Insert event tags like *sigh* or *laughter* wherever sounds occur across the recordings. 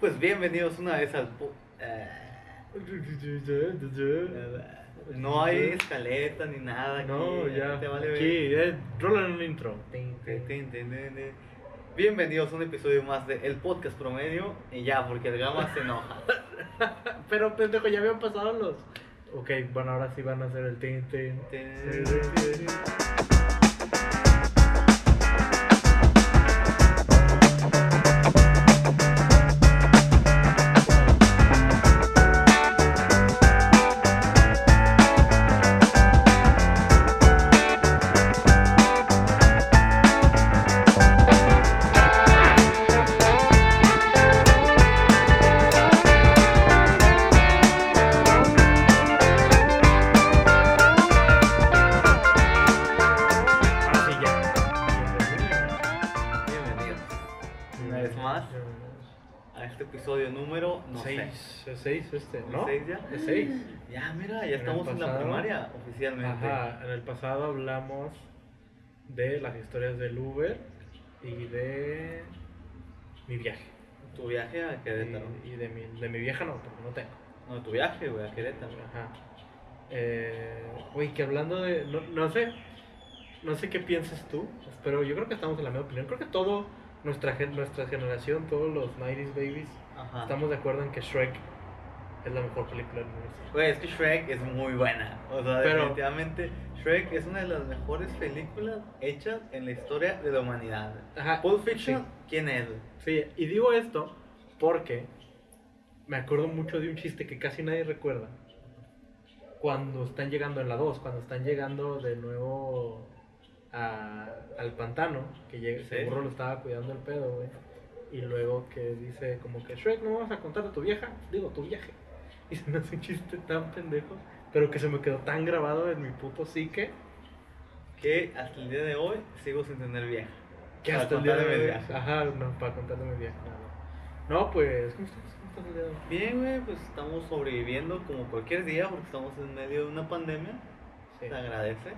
Pues bienvenidos una vez al... eh, no hay escaleta ni nada. aquí, No, ya. Te vale ver. Aquí, eh, rolan un intro. Tin, tin, tin, tin, tin, tin. Bienvenidos a un episodio más de El Podcast Promedio. Y ya, porque el Gama se enoja. *laughs* Pero pendejo, ya habían pasado los. Ok, bueno, ahora sí van a hacer el tin, tin. Tin, Sí, sí, En estamos en la primaria oficialmente. Ajá, en el pasado hablamos de las historias del Uber y de mi viaje. Tu viaje a Querétaro. Y, y de, mi, de mi vieja no, porque no tengo. No, tu viaje, güey, a Querétaro. Ajá. Eh, Uy, que hablando de. No, no sé. No sé qué piensas tú, pero yo creo que estamos en la misma opinión. Creo que todo, nuestra, nuestra generación, todos los 90s babies, Ajá. estamos de acuerdo en que Shrek es la mejor película del mundo. Güey, es que Shrek es muy buena. O sea, Pero- definitivamente Shrek es una de las mejores películas hechas en la historia de la humanidad. Ajá. Pulp Fiction, Sí. ¿quién es? Sí, y digo esto porque me acuerdo mucho de un chiste que casi nadie recuerda. Cuando están llegando en la 2, cuando están llegando de nuevo a- al pantano, que llega, Sí. seguro lo estaba cuidando el pedo, güey. Y luego que dice como que Shrek, no vamos a contar de tu vieja, digo tu viaje. *laughs* Y se me hace un chiste tan pendejo, pero que se me quedó tan grabado en mi puto psique Que hasta el día de hoy sigo sin tener vieja. que hasta el día de hoy. viaje. Ajá, no, para contarle mi viaje. más. No, pues, ¿cómo estás? ¿Cómo estás el día de hoy? Bien, güey, pues estamos sobreviviendo como cualquier día porque estamos en medio de una pandemia. Sí. Se agradece.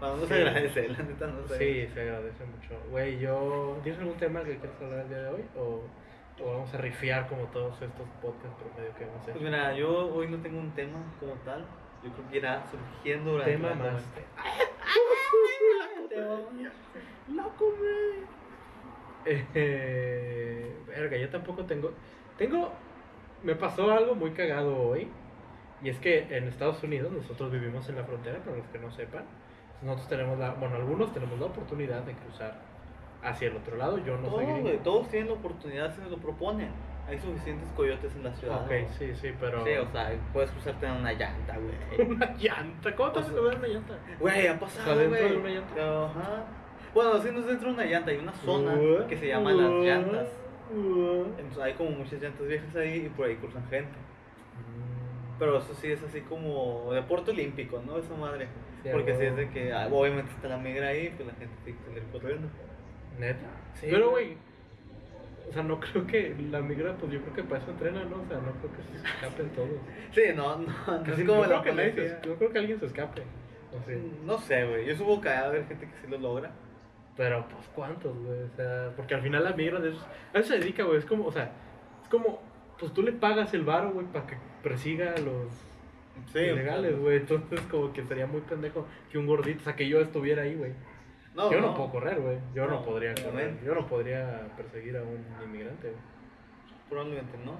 Bueno, no Sí. se agradece, la neta no se Sí, se agradece mucho. Güey, yo. ¿Tienes algún tema que quieras hablar el día de hoy? ¿O, o vamos a rifiar como todos estos podcasts promedio que vamos a hacer? Pues mira, yo hoy no tengo un tema como tal. Yo creo que irá surgiendo durante tema la más. conversación. *laughs* ¡Loco, güey! Eh, verga, yo tampoco tengo. Tengo. Me pasó algo muy cagado hoy. Y es que en Estados Unidos, nosotros vivimos en la frontera, para los que no sepan. Nosotros tenemos la. Bueno, algunos tenemos la oportunidad de cruzar hacia el otro lado. Yo no soy Todos, gringo. güey, todos tienen la oportunidad si se lo proponen. Hay suficientes coyotes en la ciudad. Ok, sí, sí, pero. Sí, o sea, puedes cruzarte en una llanta, güey. *laughs* Una llanta. ¿Cómo te vas a O sea, cruzar una llanta? Güey, ha O sea, pasado, dentro güey. de una llanta. Ajá. Bueno, si no es dentro de una llanta, hay una zona Uh, que se llama las llantas. uh. Entonces hay como muchas llantas viejas ahí y por ahí cruzan gente. Mm. Pero eso sí es así como deporte olímpico, ¿no? Esa madre. Sí, Porque si es de que ah, obviamente está la migra ahí, pues la gente tiene que salir corriendo. Neta. Sí, Pero, güey. O sea, no creo que la migra, pues yo creo que para eso entrena, ¿no? O sea, no creo que se escapen todos. Sí, no, no, no es como no la creo que se- no creo que alguien se escape. O sea, No sé, güey. Yo supongo que a haber gente que sí lo logra. Pero, pues, ¿cuántos, güey? O sea, porque al final la migra de esos. A eso se dedica, güey. Es como, o sea, es como, pues tú le pagas el varo, güey, para que persiga a los Sí, ilegales, güey. Entonces, como que sería muy pendejo que un gordito, o sea, que yo estuviera ahí, güey. No, yo no, puedo correr, güey. Yo no, No, podría correr. Yo no podría perseguir a un inmigrante, güey. Probablemente no.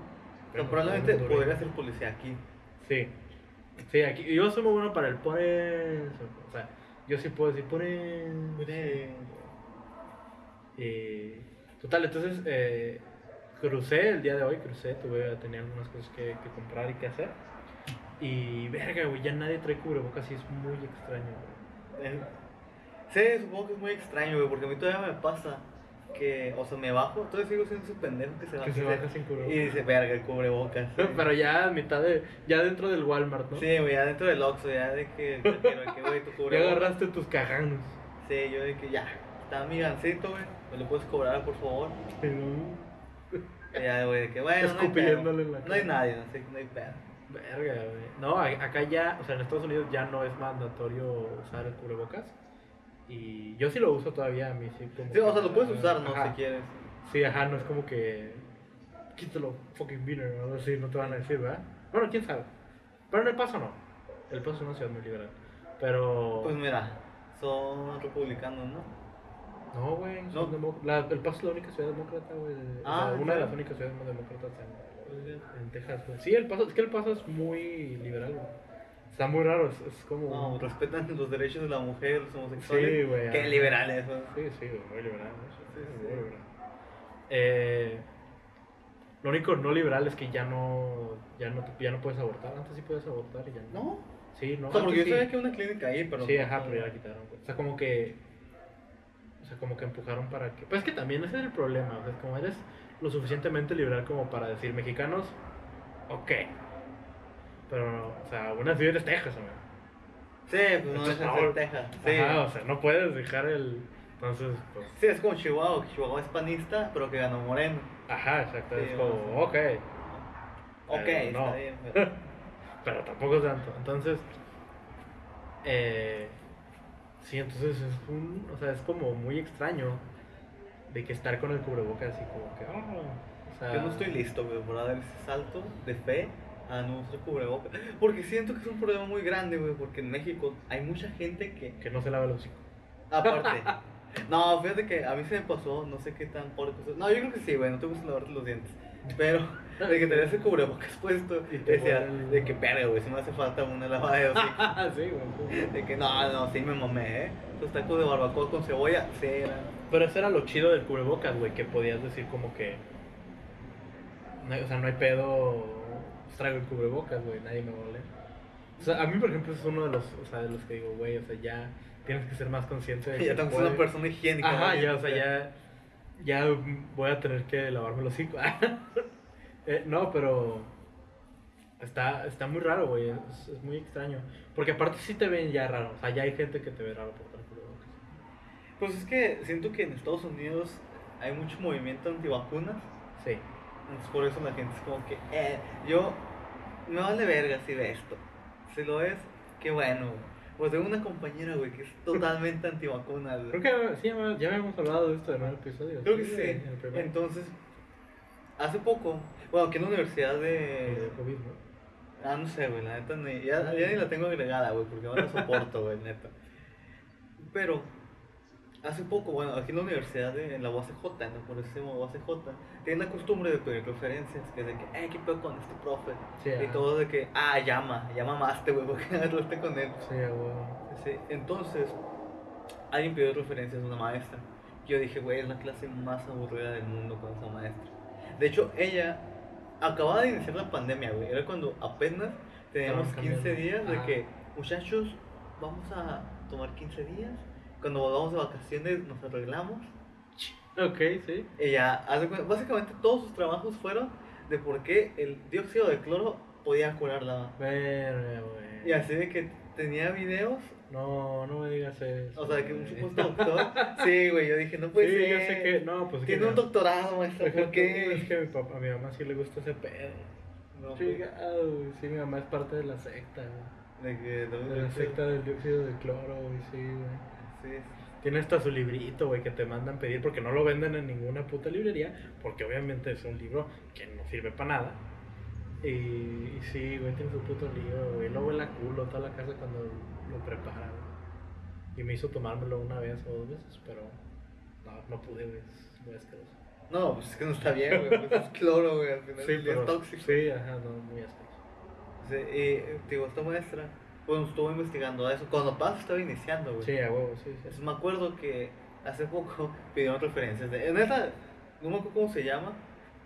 Pero Pero probablemente podría ser policía aquí. Sí. Sí, aquí. Yo soy muy bueno para el por eso. O sea, yo sí puedo decir por eso. Y. Total, entonces eh, crucé el día de hoy, crucé, tuve, tenía algunas cosas que, que comprar y que hacer. Y verga, güey, ya nadie trae cubrebocas y es muy extraño, güey. Sí, supongo que es muy extraño, güey, porque a mí todavía me pasa que, o sea, me bajo, todavía sigo siendo ese pendejo que se baja, Que se y baja sin cubrebocas. y dice, verga, el cubrebocas. sí. *laughs* Pero ya a mitad de. Ya dentro del Walmart, ¿no? Sí, güey, ya dentro del Oxxo, ya de que, que, güey, tu Ya cubrebocas. agarraste tus cajanos. Sí, yo de que ya, está mi gancito, güey, me lo puedes cobrar, por favor. Y ya, güey, de que, bueno, no hay, Escupiéndole pedo. en la no hay cara. nadie, no sé, no hay pedo. Verga, güey. No, acá ya, o sea, en Estados Unidos ya no es mandatorio usar el cubrebocas. Y yo sí lo uso todavía, a mí sí. Como Sí, o sea, lo puedes usar, ¿no? Ajá. Si quieres. Sí, ajá, no es como que. quítalo, fucking beaner, o algo así, no te van a decir, ¿verdad? Bueno, quién sabe. Pero en El Paso no. El Paso es una ciudad muy liberal. Pero. Pues mira, son republicanos, ¿no? No, güey. No. No. el Paso es la única ciudad demócrata, güey. Ah, sea, ¿en una de las únicas ciudades más demócratas en, en Texas, güey. Sí, el Paso, es que el Paso es muy liberal, güey. Está muy raro, es, es como. No, respetan los derechos de la mujer, los homosexuales. Sí, güey, Qué liberales, güey. Sí, sí, güey, muy liberal. ¿no? Sí, Sí, muy liberal. Eh, lo único no liberal es que ya no, ya no, ya no puedes abortar. Antes sí puedes abortar y ya no. ¿No? Sí, no. O sea, porque yo sí. sabía que una clínica ahí, pero. Sí, ajá, pero ya la quitaron. güey. O sea, como que. O sea, como que empujaron para que. Pues es que también ese es el problema. O sea, como eres lo suficientemente liberal como para decir mexicanos, ok. Pero, no, o sea, aún así eres Texas, güey. Sí, pues no Entonces, deja de no, ser Texas. Sí. Ajá, o sea, no puedes dejar el. Entonces, pues. Sí, es como Chihuahua, Chihuahua es panista, pero que ganó Moreno. Ajá, exacto. Sí, es como, o ok. Ok, Pero no. está bien, pero. *laughs* Pero tampoco tanto. Entonces, eh, sí, entonces es un, o sea, es como muy extraño de que estar con el cubrebocas así como que, ah, o sea, Yo no estoy listo, güey, para dar ese salto de fe a nuestro cubrebocas. Porque siento que es un problema muy grande, güey, porque en México hay mucha gente que, que no se lava el hocico. aparte. *laughs* No, fíjate que a mí se me pasó, no sé qué tan por No, yo creo que sí, güey, no te gusta lavarte los dientes. Pero, *laughs* de que tenías el cubrebocas puesto, Y te decía, el- de que verga, güey, si me hace falta una lavada de hocico. *laughs* sí, güey. De que no, no, sí me mamé, ¿eh? Los tacos de barbacoa con cebolla, sí eran. Pero eso era lo chido del cubrebocas, güey, que podías decir como que, no o sea, no hay pedo, traigo el cubrebocas, güey, nadie me va a oler. O sea, a mí, por ejemplo, es uno de los, o sea, de los que digo, güey, o sea, ya tienes que ser más consciente de *laughs* que Ya ser puede- una persona higiénica. Ajá, ya, o sea, ya, ya voy a tener que lavarme los hocico. *laughs* Eh, no, pero está, está muy raro, güey, es, es muy extraño. Porque aparte sí te ven ya raro, o sea, ya hay gente que te ve raro por traer cubrebocas. Pues es que siento que en Estados Unidos hay mucho movimiento antivacunas. Sí. Entonces por eso la gente es como que, eh, yo me vale verga si ve esto. Si lo es, qué bueno. Pues tengo una compañera, güey, que es *laughs* totalmente antivacuna. güey. Creo que sí, ya, habíamos hablado de esto en un episodio. Creo que Sí. Entonces, hace poco, bueno, aquí en la universidad de... de COVID, ¿no? Ah, no sé, güey, la neta ni, ya, ya ni la tengo agregada, güey, porque no la soporto, güey, neta. Pero, hace poco, bueno, aquí en la universidad, de, en la UACJ, no por eso se llama UACJ, tienen la costumbre de pedir referencias, que es de que, eh, ¿qué pedo con este profe? Sí, y ajá. todo de que, ah, llama, llama más este güey, porque *laughs* hablaste con él. Sí, a huevo. Sí, entonces, alguien pidió referencias de una maestra. Yo dije, güey, es la clase más aburrida del mundo con esa maestra. De hecho, ella acababa de iniciar la pandemia, güey. Era cuando apenas teníamos Estaban 15 cambiando. días de Ajá. que, muchachos, vamos a tomar 15 días. Cuando volvamos de vacaciones nos arreglamos. Ok, sí. Ella, básicamente todos sus trabajos fueron de por qué el dióxido de cloro podía curar la... Verga, güey. Y así de que tenía videos No, no me digas eso. O sea, que un supuesto doctor. Sí, güey, yo dije, no puede sí, ser. yo sé que. No, pues Tiene que un no. doctorado, maestra, Por ¿por qué? Es que a mi, papá, a mi mamá sí le gusta ese pedo. No, Chingado, güey. Sí, mi mamá es parte de la secta, güey. de que no, De la secta del dióxido de cloro, güey, sí, güey. Sí, Tiene hasta su librito, güey, que te mandan pedir porque no lo venden en ninguna puta librería. Porque obviamente es un libro que no sirve para nada. Y, y sí, güey, tiene su puto libro, güey. Luego huele a culo toda la casa cuando lo prepara, güey. Y me hizo tomármelo una vez o dos veces, pero no, no pude, güey. Es muy asqueroso. No, pues es que no está bien, güey. Pues es *laughs* cloro, güey. Al final Sí, pero, es tóxico. sí, ajá, no, muy asqueroso. Sí, y te digo, esta maestra, cuando estuvo investigando eso, cuando Paz estaba iniciando, güey. Sí, a huevo, sí, sí. Entonces me acuerdo que hace poco *laughs* pidieron referencias de. En esa, no me acuerdo cómo se llama,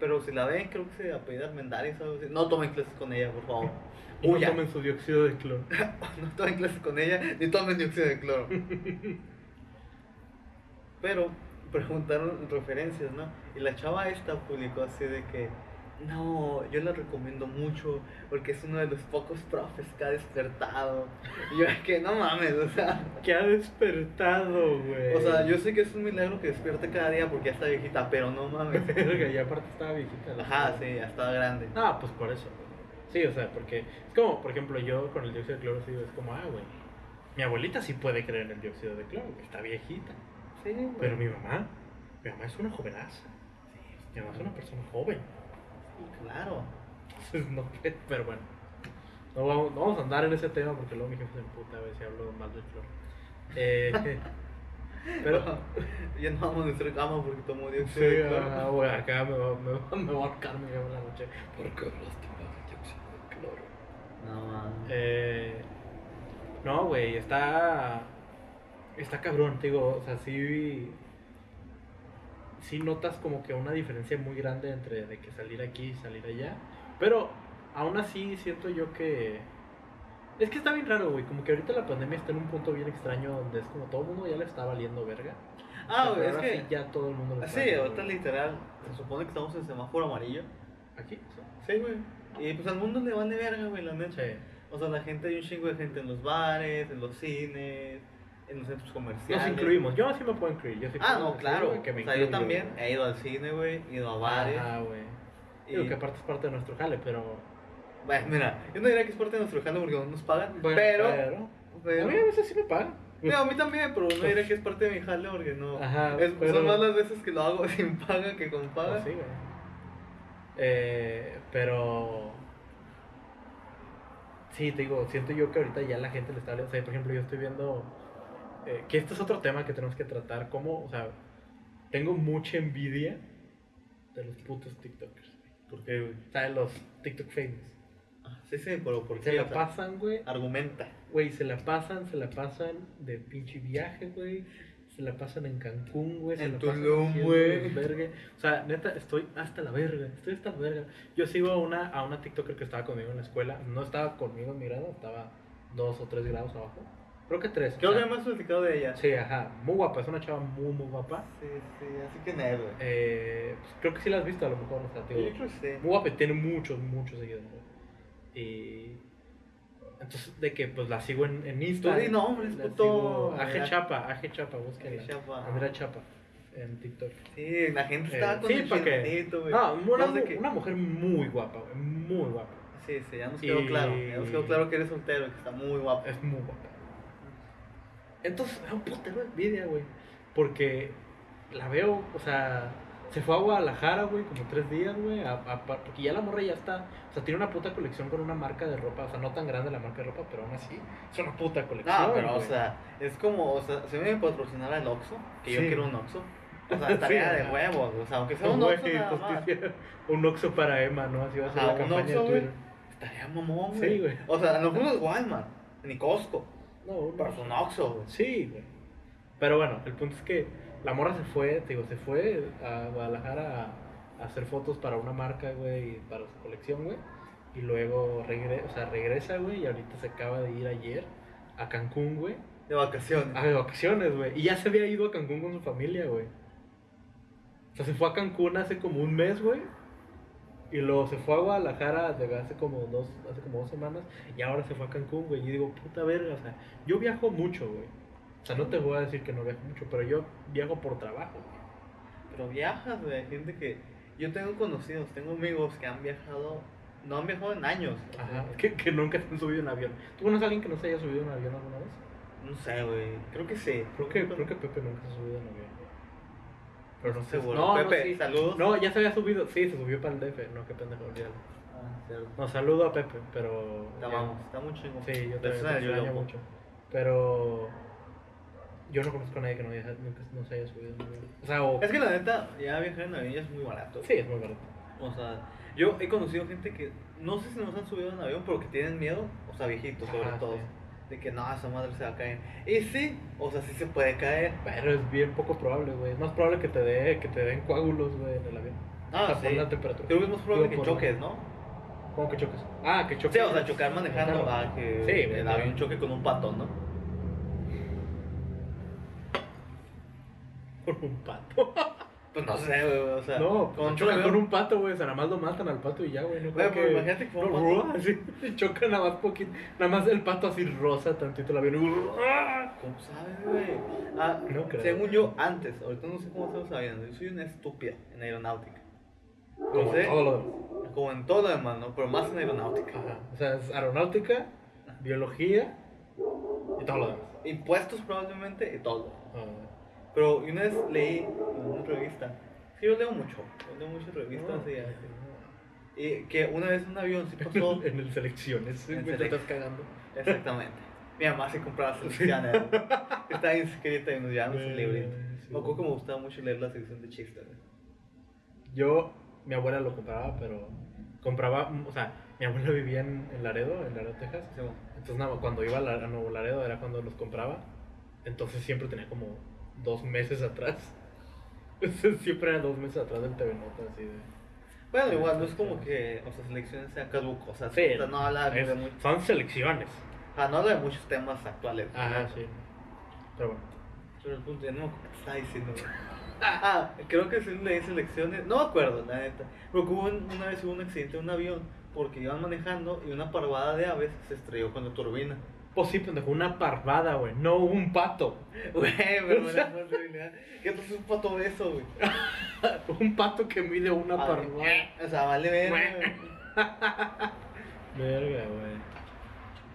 pero si la ven, creo que se apellida Armendáriz o algo así. No tomen clases con ella, por favor. *laughs* Y no tomen su dióxido de cloro. *laughs* no tomen clases con ella, ni tomen dióxido de cloro. Pero preguntaron referencias, ¿no? Y la chava esta publicó así de que, no, yo la recomiendo mucho porque es uno de los pocos profes que ha despertado. Y yo es que no mames, o sea, que ha despertado, güey. o sea, yo sé que es un milagro que despierte cada día porque ya está viejita, pero no mames. *laughs* Verga, y aparte estaba viejita. Ajá, sí, ya está grande. Ah, pues por eso. Sí, o sea, porque es como, por ejemplo, yo con el dióxido de cloro sí es como, ah, güey. Mi abuelita sí puede creer en el dióxido de cloro, está viejita. Sí, güey. Pero mi mamá, mi mamá es una jovenaza. Mi mamá es una persona joven. Caro. no, *laughs* pero bueno. No vamos, no vamos a andar en ese tema porque luego mi jefe se emputa a ver si hablo mal del flor. Eh, *laughs* pero. ya no vamos a nuestra cama porque tomo Sí, dióxido de cloro. ah, güey, acá me va, me, va, me va a ahorcar mi jefe en la noche. Porque hablaste mal de dióxido de cloro. No, man. Eh, no, güey, está. Está cabrón, te digo. O sea, sí. Sí notas como que una diferencia muy grande entre de que salir aquí y salir allá. Pero aún así siento yo que. Es que está bien raro, güey. Como que ahorita la pandemia está en un punto bien extraño donde es como todo el mundo ya le está valiendo verga. Ah, güey, es que. sí ya todo el mundo le está Sí, ahorita literal, se supone que estamos en semáforo amarillo. ¿Aquí? Sí, güey. Y pues al mundo le van de verga, güey, la neta. Sí. O sea, la gente, hay un chingo de gente en los bares, en los cines, en los centros comerciales. Nos incluimos. Yo sí me puedo incluir. Yo sí Ah, no, claro. o sea, yo también he ido al cine, güey, he ido a bares. Ajá, güey. y- Digo que aparte es parte de nuestro jale, pero. Bueno, mira, yo no diría que es parte de nuestro jale porque no nos pagan, Bueno, pero... pero- pero- A mí a veces sí me pagan. No, a mí también, pero no diría que es parte de mi jale porque no... Ajá, es, pero- Son más las veces que lo hago *laughs* sin paga que con paga. Pues sí, güey. Eh, pero. Sí, te digo, siento yo que ahorita ya la gente le está. O sea, por ejemplo, yo estoy viendo. Eh, que este es otro tema que tenemos que tratar. Como, o sea, tengo mucha envidia de los putos TikTokers. Porque, de los TikTok famous. ah, sí, sí, pero ¿por Se la O sea, pasan, güey. Argumenta. Güey, se la pasan, se la pasan de pinche viaje, güey. Se la pasan en Cancún, güey. En Tulum, güey. O sea, neta, estoy hasta la verga. Estoy hasta la verga. Yo sigo a una, a una TikToker que estaba conmigo en la escuela. No estaba conmigo en mi grado, estaba dos o tres grados abajo. Creo que tres. Creo o que sea, has platicado de ella. Sí, ajá. Muy guapa, es una chava muy, muy guapa. Sí, sí, así que nada, güey. Eh, pues, creo que sí la has visto a lo mejor. O sea, digo, Yo creo que sí. muy guapa y tiene muchos, muchos seguidores. Y. Entonces, de que pues la sigo en, en Insta. Tú di nombres, la puto. Aje Chapa, Aje Chapa, búsquenla. Aje Chapa. Andrea Chapa en TikTok. Sí, la gente estaba Eh, con sí, el pa' que- chinito, güey. No, una, No sé una mujer muy guapa. Muy guapa. Sí, sí, ya nos quedó Y- claro. Ya nos quedó claro que eres soltero y que está muy guapo. Es muy guapa. Entonces, da un putero de envidia, güey. Porque la veo, o sea, se fue a Guadalajara, güey, como tres días, güey. a- a- porque ya la morra ya está. O sea, tiene una puta colección con una marca de ropa. O sea, no tan grande la marca de ropa, pero aún así es una puta colección. No, pero, o sea, es como, o sea, si me patrocinara el Oxxo, que yo Sí. quiero un Oxxo, o sea, *laughs* estaría Sí, de huevos, o sea, aunque sea un Güey, Oxxo nada más. justicia. Un Oxxo para Emma, ¿no? Así va a ser Ajá, la un campaña Oxxo, de güey. Twitter. Estaría mamón, Sí, güey. güey. O sea, no fuimos Walmart, ni Costco, No, un pero fue un Oxxo, güey. Sí, güey. Pero bueno, el punto es que la morra se fue, te digo, se fue a Guadalajara a, a hacer fotos para una marca, güey, y para su colección, güey. Y luego regresa, o sea, regresa, güey, y ahorita se acaba de ir ayer a Cancún, güey. De vacaciones. A de vacaciones, güey. Y ya se había ido a Cancún con su familia, güey. O sea, se fue a Cancún hace como un mes, güey. Y luego se fue a Guadalajara hace como dos, hace como dos semanas. Y ahora se fue a Cancún, güey. Y digo, puta verga, o sea, yo viajo mucho, güey. O sea, no te voy a decir que no viajo mucho, pero yo viajo por trabajo, güey. Pero viajas, güey, gente que... Yo tengo conocidos, tengo amigos que han viajado, no han viajado en años. Ajá. Que, que nunca se han subido en avión. ¿Tú conoces a alguien que no se haya subido en avión alguna vez? No sé, güey, creo que sí. Creo que, creo que Pepe nunca se ha subido en avión. Pero no sé. Seguro. No, Pepe, no, sí. saludos. No, ya se había subido. Sí, se subió para el DF. No, qué pendejo, olvídalo. Ah. No, saludo a Pepe, pero. Te amamos, está muy chingón. Sí, yo Te extraño, mucho. Pero. Yo no conozco a nadie que no, haya- nunca no se haya subido en avión. O sea, o. Es que la neta, ya viajar en avión ya es muy barato. Sí, es muy barato. O sea, yo he conocido gente que no sé si nos han subido en avión porque tienen miedo, o sea, viejitos sobre Ajá, todo, sí. De que no, esa madre se va a caer. Y sí, o sea, sí se puede caer. Pero es bien poco probable, güey. Es más probable que te dé que te den coágulos, güey, en el avión. Ah, o sea, sí. por la temperatura. Creo que es más probable Digo, que choques, ¿no? ¿Cómo que choques? Ah, que choques. Sí, o sea, chocar manejando Claro. a que Sí, el güey. avión choque con un pato, ¿no? *laughs* Con un pato. Pues no sé, güey, o sea, No, con un chocan con un pato, güey. O sea, nada más lo matan al pato y ya, güey. No Güey, que... imagínate que fue un no, pato. así, *laughs* choca nada más poquito. Nada más el pato así rosa tantito el avión. ¡ah! ¿Cómo sabes, güey? Ah, No creo. según yo, antes, ahorita no sé cómo estamos sabiendo, yo soy una estúpida en aeronáutica. Como No sé, todo lo demás. como en todo lo demás, ¿no? Pero más en aeronáutica. Ajá. O sea, es aeronáutica, biología y todo lo demás. Impuestos probablemente y todo. Ah, Pero una vez leí en una revista, sí, yo leo mucho, yo leo muchas revistas no, y, Y que una vez un avión sí pasó. *laughs* en el selecciones, En me selec- estás cagando. Exactamente. Mi mamá se compraba *laughs* selecciones. Estaba inscrita llevamos el librito. Me acuerdo que me gustaba mucho leer la sección de chistes. Yo, mi abuela lo compraba, pero compraba, o sea, mi abuela vivía en, en Laredo, en Laredo, Texas. Sí, bueno. Entonces, cuando iba a, La- a Nuevo Laredo era cuando los compraba. Entonces siempre tenía como dos meses atrás. *laughs* siempre era dos meses atrás del TV Nota, así de... Bueno, igual no es como que o sea, selecciones sean caducosas. Sí, o sea, no habla de, es- mu- son selecciones. ah, no habla de muchos temas actuales. Ajá, ¿no? sí. Pero bueno. Pero el punto, ya no me acuerdo qué estaba diciendo. Ah, creo que sí leí selecciones. No me acuerdo, la neta. Pero que hubo un- una vez hubo un accidente en un avión porque iban manejando y una parvada de aves se estrelló con la turbina. Sí, pendejo, una parvada, güey. No un pato. Güey, pero la posibilidad. ¿Qué es un pato de eso, güey? *laughs* un pato que mide una parvada. O sea, vale ver. *laughs* Verga, güey.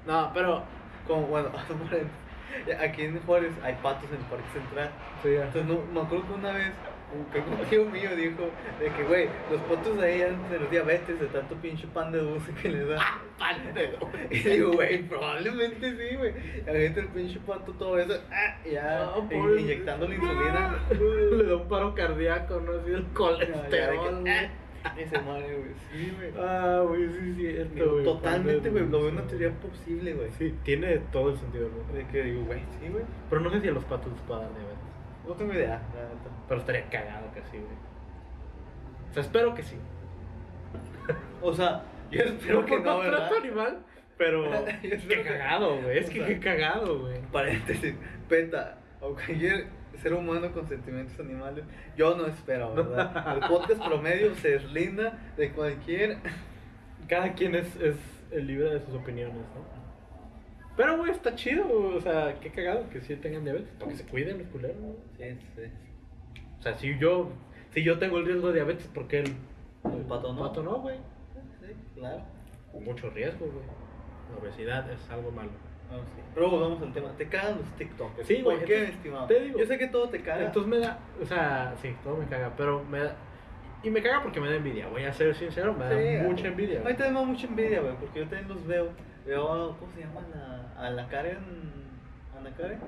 No, pero. Como, bueno, *laughs* aquí en Juárez hay patos en el Parque Central. Sí, ya. Entonces, no, me acuerdo que una vez, un, tío mío dijo de que, güey, los patos ahí antes de los diabetes, de tanto pinche pan de dulce que les da. *laughs* pan de dulce. Y digo, güey, probablemente sí, güey. Ahorita el pinche pato todo eso, ah, ya, Ah, pobre- inyectando la insulina. *laughs* Le da un paro cardíaco, ¿no? Así el colesterol. ah, *laughs* Y se muere, güey. Sí, güey. Ah, güey, sí, cierto, Digo, güey. Totalmente, güey. Lo veo una teoría posible, güey. Sí, tiene todo el sentido mundo. De que digo, güey, sí, güey. Pero no sé si a los patos les pueda dar. No tengo idea, la neta. Pero estaría cagado que sí, güey. O sea, espero que sí. O sea, yo espero que no, ¿verdad? trato animal, pero. *laughs* Qué cagado, güey. Es que qué cagado, güey. Paréntesis, peta, o cualquier ser humano con sentimientos animales, yo no espero, ¿verdad? El podcast promedio se deslinda de cualquier... Cada quien es, es libre de sus opiniones, ¿no? Pero, güey, está chido. O sea, qué cagado que sí tengan diabetes. Para que se cuiden los culeros, ¿no? Sí, sí. O sea, si yo, si yo tengo el riesgo de diabetes, ¿por qué el, El pato no. pato no, güey? Sí, claro. Mucho riesgo, güey. La obesidad es algo malo. No, sí. Pero volvamos al tema, te cagan los TikTokers. Sí, güey, ¿Por qué, estimado? te digo. yo sé que todo te caga. Entonces me da, o sea, sí, todo me caga, pero me da, y me caga porque me da envidia, voy a ser sincero, me da Sí, mucha envidia. A mí güey. también me da mucha envidia, güey, porque yo también los veo. Veo, ¿cómo se llama? La, a la Karen... ¿Ana Karen?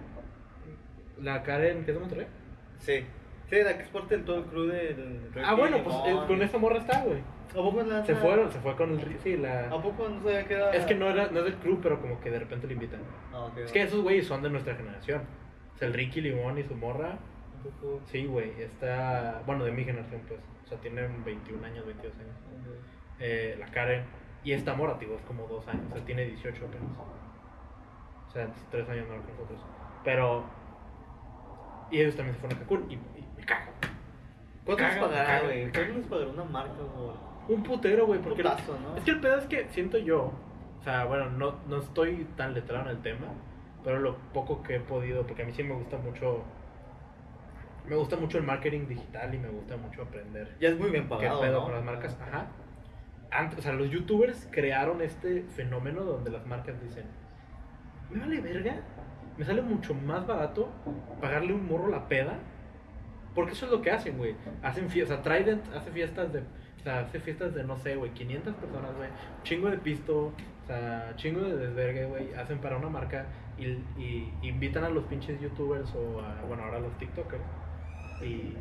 La Karen, ¿qué es de Monterrey? Sí. Sí, la que es parte del todo el crew del... Ah, bueno, pues eh, con esa morra está, güey. ¿A poco la Se fueron, se fue con el, sí, la... ¿A poco no sabía que era.? Es que no, era, no es del club, pero como que de repente le invitan. Ah, ok. Es que esos güeyes son de nuestra generación. O sea, el Ricky Limón y su morra, ¿A poco? sí, güey, está, bueno, de mi generación, pues. O sea, tienen 21 años, 22 años. Eh, la Karen. Y esta morra, tío, es como dos años. O sea, tiene 18 apenas. O sea, tres años menor que nosotros. Pero. Y ellos también se fueron a Cancún. Y, y me cago. ¿Cuánto les pagará, güey? ¿Cuánto les pagará una marca, güey? Un putero, güey. Porque Putazo, ¿no? Es que el pedo es que siento yo. O sea, bueno, no, no estoy tan letrado en el tema. Pero lo poco que he podido. Porque a mí sí me gusta mucho. Me gusta mucho el marketing digital y me gusta mucho aprender. Ya es muy bien ¿Qué pagado. pedo ¿no? con las marcas? Ajá. Antes, o sea, los youtubers crearon este fenómeno donde las marcas dicen, me vale verga, me sale mucho más barato pagarle un morro la peda, porque eso es lo que hacen, güey. Hacen fiestas, o Trident hace fiestas de, o sea, hace fiestas de, no sé, güey, 500 personas, güey, chingo de pisto, o sea, chingo de desvergue, güey, hacen para una marca y, y invitan a los pinches youtubers o a, bueno, ahora a los tiktokers y,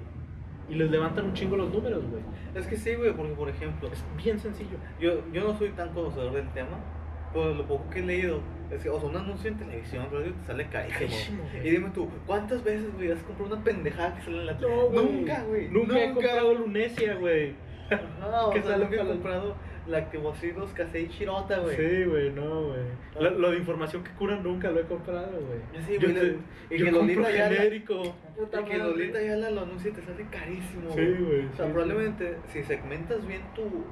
y les levantan un chingo los números, güey. Es que sí, güey, porque por ejemplo, Es bien sencillo. yo, yo no soy tan conocedor del tema, pero lo poco que he leído es que, o sea, un anuncio en televisión, radio, te sale carísimo. Y dime tú, ¿cuántas veces, güey, has comprado una pendejada que sale en la tele? No, güey. Nunca, güey. Nunca, he comprado Lunesia, güey. Ajá, *laughs* o ¿Qué sea, sale nunca he comprado la que vos los Casey Chirota, güey. Sí, güey, no, güey. Lo, lo de información que curan nunca lo he comprado, güey. Sí, yo güey, te- y yo que Lolita ya la- genérico. Y que Lolita ya la lo anuncia y te sale carísimo, Sí, güey, O sea, sí, probablemente si segmentas bien tu,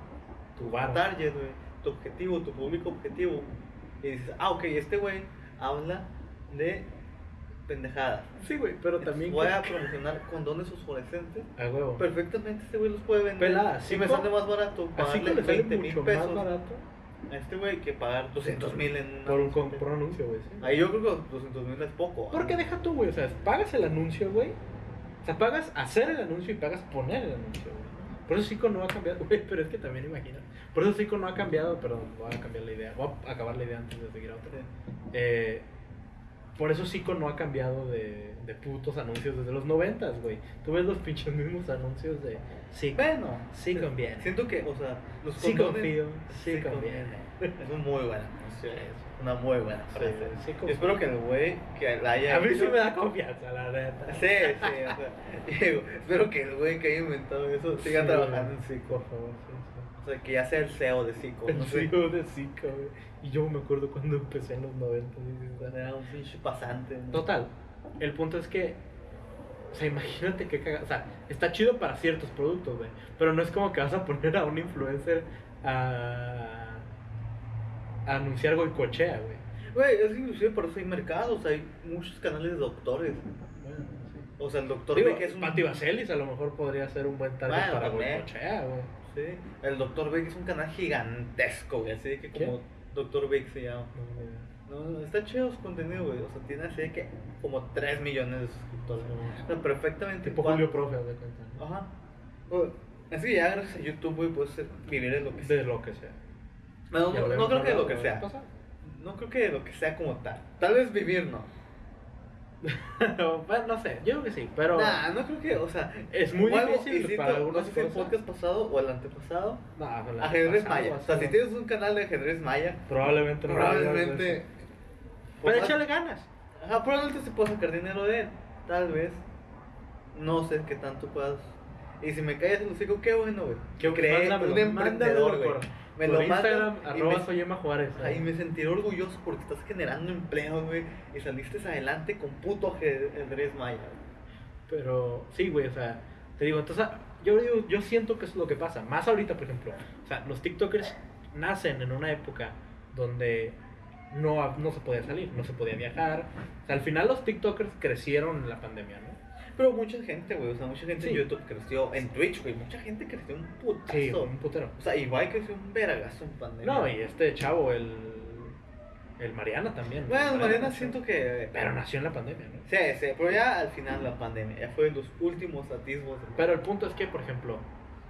Tu bar. target, güey, tu objetivo, tu público objetivo, y dices, ah, ok, este güey habla de pendejadas. Sí, güey, pero también. Voy que- a promocionar condones fosforescentes. A huevo. Perfectamente este güey los puede vender. Pelada, si me sale más barato pagarle que le sale 20 mil pesos más barato. a este güey que pagar 200 mil en una Por un, con- por un anuncio, güey. sí. Ahí yo creo que 200 mil es poco. Porque deja tú, güey. O sea, pagas el anuncio, güey. O sea, pagas hacer el anuncio y pagas poner el anuncio, güey. Por eso Zico no ha cambiado, *laughs* güey, pero es que también imagina. Por eso Zico no ha cambiado, perdón, voy a cambiar la idea, voy a acabar la idea antes de seguir a otra. Eh, por eso Zico no ha cambiado de, de putos anuncios desde los noventas, güey. Tú ves los pinches mismos anuncios de Zico. Bueno, Sí conviene. Siento que, o sea, los Sí confío, sí conviene. Es un muy buena canción. Una muy buena Sí, frase. sí confío. espero que el güey que la haya A mí sí me da confianza, la neta. Sí, sí, o sea, *laughs* digo, espero que el güey que haya inventado eso siga Sí, trabajando en. Zico. Por favor, sí, O sea, que ya sea el CEO de Zico. sí. El. CEO de Zico, güey. Y yo me acuerdo cuando *laughs* empecé en los 90. Era un pinche pasante. ¿no? Total, el punto es que, o sea, imagínate qué caga, o sea, está chido para ciertos productos, güey, pero no es como que vas a poner a un influencer a, a anunciar goicochea, güey. Güey, es que inclusive por eso hay mercados, hay muchos canales de doctores. Bueno, sí. O sea, el doctor Digo, que es un... Pati Vaselis a lo mejor podría ser un buen target Bueno, para goicochea, güey. Sí, el doctor B que es un canal gigantesco, güey, así que como Doctor Big se llama. No, no, está chido su contenido, güey. O sea, tiene así de que como 3 millones de suscriptores. O sea, perfectamente. Tipo Julio Profe, de cuenta. Ajá. Es que ya gracias a YouTube, güey, puedes vivir de lo que sea. De lo que sea. No, no, no creo que de lo que sea. No creo que de lo que sea como tal. Tal vez vivir, no. *laughs* bueno, no sé, yo creo que sí, pero Nah, no creo que, o sea. es muy difícil para No sé si el podcast pasado o el antepasado. No, con la Ajedrez maya. O sea, si tienes un canal de ajedrez maya, Probablemente no probablemente. Pero más- échale ganas. Ajá, probablemente se pueda sacar dinero de él. Tal vez. No sé qué tanto puedas. Y si me callas el hocico, qué bueno, güey. Que Creé un emprendedor, güey. Me por lo Instagram, arroba me- soy Emma Juárez. Ay, me sentiré orgulloso porque estás generando empleos, güey. Y saliste adelante con puto ajedrez maya. Pero sí, güey, o sea, te digo, entonces yo, digo, yo siento que es lo que pasa. Más ahorita, por ejemplo. O sea, los TikTokers nacen en una época donde no, no se podía salir, no se podía viajar. O sea, al final los TikTokers crecieron en la pandemia, ¿no? Pero mucha gente, güey. O sea, mucha gente Sí. en YouTube creció. En Twitch, güey. Mucha gente creció un putazo. Sí, un putero. O sea, Ibai creció un veragazo en pandemia. No, y este chavo, el, el Mariana también. Bueno, Mariana nació- siento que. Pero nació en la pandemia, ¿no? Sí, sí, pero ya al final la pandemia, ya fue los últimos atisbos. Pero el punto es que, por ejemplo,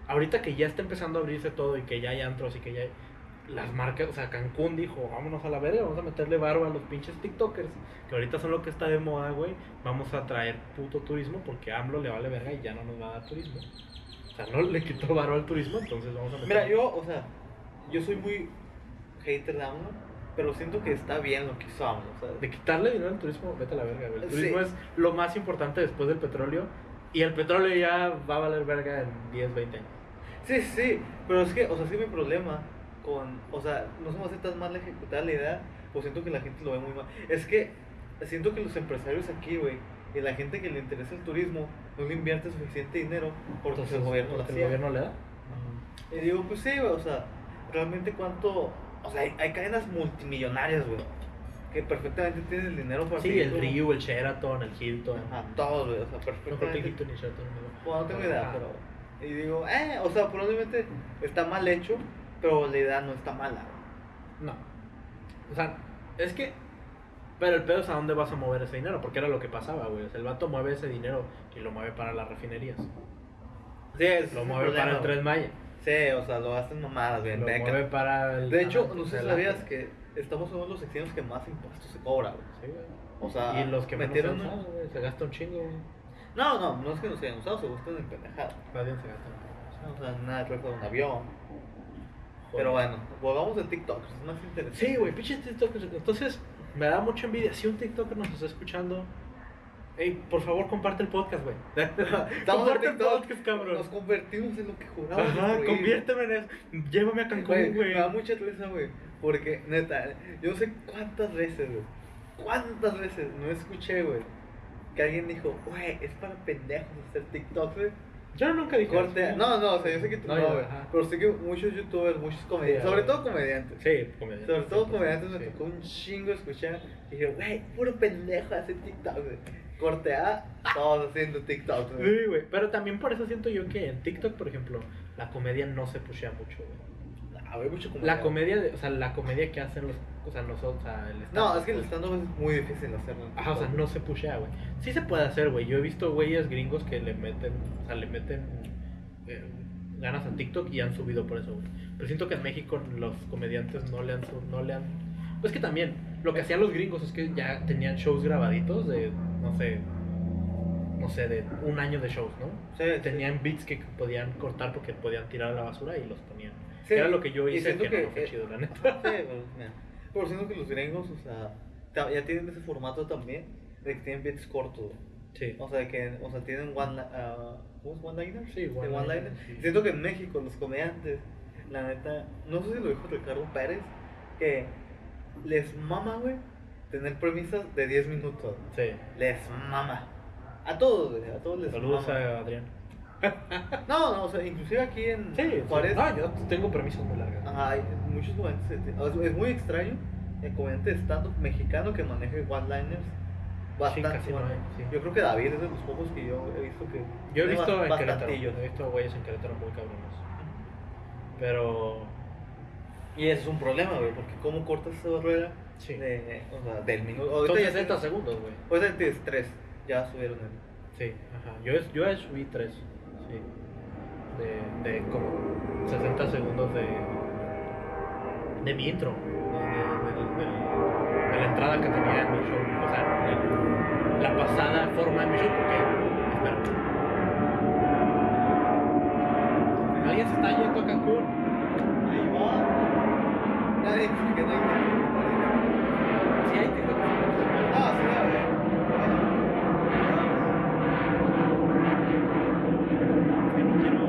ahorita que ya está empezando a abrirse todo y que ya hay antros y que ya hay las marcas, o sea, Cancún dijo, vámonos a la verga, vamos a meterle barba a los pinches TikTokers, que ahorita son lo que está de moda, güey, vamos a traer puto turismo porque AMLO le vale verga y ya no nos va a dar turismo. O sea, no le quitó barba al turismo, entonces vamos a meter... Mira, yo, o sea, yo soy muy hater de AMLO, pero siento que está bien lo que hizo AMLO, ¿sabes? De quitarle dinero al turismo, vete a la verga, güey. El Sí. turismo es lo más importante después del petróleo y el petróleo ya va a valer verga en 10, 20 años. Sí, sí, pero es que, o sea, sí mi problema con, o sea, no se me hace tan mal ejecutar la idea, pues siento que la gente lo ve muy mal. Es que siento que los empresarios aquí, güey, y la gente que le interesa el turismo, no le invierte suficiente dinero porque Entonces, el gobierno porque el gobierno le da. Y digo, pues sí, güey, o sea, realmente cuánto, o sea, hay, hay cadenas multimillonarias, güey, que perfectamente tienen el dinero para Sí, el como- Ryu, el Sheraton, el Hilton. Ajá, todos, güey, o sea, No creo que el perfectamente. Hilton y Sheraton no. Bueno, no tengo idea, pero. Y digo, eh, o sea, probablemente está mal hecho, pero la idea no está mala. No. O sea, es que. Pero el pedo es a dónde vas a mover ese dinero, porque era lo que pasaba, güey. O sea, el vato mueve ese dinero y lo mueve para las refinerías. Sí, es Lo mueve para el. Tren Maya. Sí, o sea, lo hacen mamadas, güey, en Lo mueve para el. De hecho, no sé si sabías que estamos en uno de los secciones que más impuestos se cobra, güey. Sí, güey. O sea, y los que menos metieron. se han usado, güey, se gasta un chingo, güey. No, no, no es que no se hayan usado, se buscan en pendejada. Más bien se gasta. O sea, nada de un avión. Pero bueno, volvamos a TikTok, es más interesante. Sí, güey, pinches TikTokers. Entonces, me da mucha envidia. Si un TikToker nos está escuchando, hey, por favor, comparte el podcast, güey. *laughs* Estamos en comparte el TikTok, podcast, cabrón. nos convertimos en lo que jurábamos. Ajá, conviérteme en eso. Llévame a Cancún, güey. Me da mucha risa, güey. Porque, neta, yo no sé cuántas veces, güey. Cuántas veces no escuché, güey. Que alguien dijo, güey, es para pendejos hacer TikTok, güey. Yo nunca dije Corte. No, no, o sea, yo sé que tú No, no, yo, güey. Pero sé que muchos youtubers, muchos comediantes, Sí, sobre todo comediantes. Sí, comediante. Sobre todo comediantes me Sí. tocó un chingo escuchar. Y dije, güey, puro pendejo hacer TikTok, güey. Corte A, todos haciendo TikTok, güey. Sí, güey. Pero también por eso siento yo que en TikTok, por ejemplo, la comedia no se pushea mucho, güey. Ah, güey, mucho La comediante. comedia, de- o sea, la comedia que hacen los, o sea, nosotros, o sea, el No, stand-up, es que el stand-up es muy difícil hacerlo. Ajá, o sea, no se pushea, güey. Sí se puede hacer, güey. Yo he visto güeyes gringos que le meten, o sea, le meten eh, ganas a TikTok y han subido por eso, güey. Pero siento que en México los comediantes no le han, no le han... Pues que también, lo que hacían los gringos es que ya tenían shows grabaditos de, no sé, no sé, de un año de shows, ¿no? Sí, Tenían beats que podían cortar porque podían tirar a la basura y los ponían. Sí, Era lo que yo hice que, que, no fue eh, chido, la neta. Sí, pues. Pero siento que los gringos, o sea, ya tienen ese formato también, de que tienen beats cortos. Sí. O sea, que o sea, tienen one, ah, ¿cómo es one-liner? Sí, De one-liner, one-liner. sí. Siento que en México los comediantes, la neta, no sé si lo dijo Ricardo Pérez, que les mama, güey, tener premisas de 10 minutos. Sí. Les mama. A todos, güey, a todos les Saludos mama. a Adrián. No, no, o sea, inclusive aquí en Sí, Juárez. No, yo tengo permisos muy largas. Ajá, hay muchos comediantes. Es, es muy extraño el comediante de stand-up mexicano que maneje one-liners. Bastante. no bueno. sí. Yo creo que David es de los pocos que yo he visto que. Yo he visto en Querétaro, bastantillos. he visto güeyes en Querétaro muy cabrones. Pero Y eso es un problema, güey, porque ¿cómo cortas esa barrera? Sí. De, o sea, del minuto. son Ahorita ya 60 tienes- segundos, güey. Ahorita tienes tres. Ya subieron el. Sí, ajá. Yo, yo subí 3. De, de como 60 segundos de. de mi intro. De, la entrada que tenía en mi show. O sea, la pasada forma de mi show, porque. Espera. ¿Alguien se está yendo a Cancún? Ahí va. Nadie dice que no hay que Sí, hay TikTok. Ah, sí, a ver. Es que no quiero.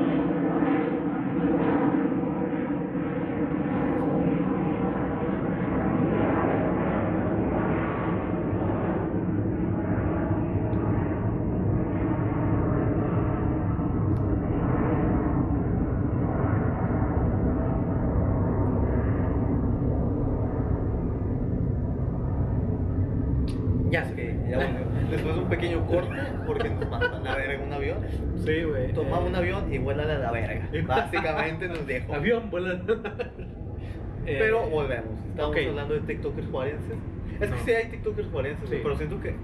Ya sé. Ok, ya volvió. Después de un pequeño corte, porque nos mandan a ver en un avión. Sí, güey. Toma eh, un avión y vuela a la verga. *laughs* Básicamente nos dejó. Avión, vuela. *laughs* Eh, Pero volvemos. Estamos hablando de TikTokers juarenses. Es que No. sí hay TikTokers juarenses, güey, Sí. pero siento que.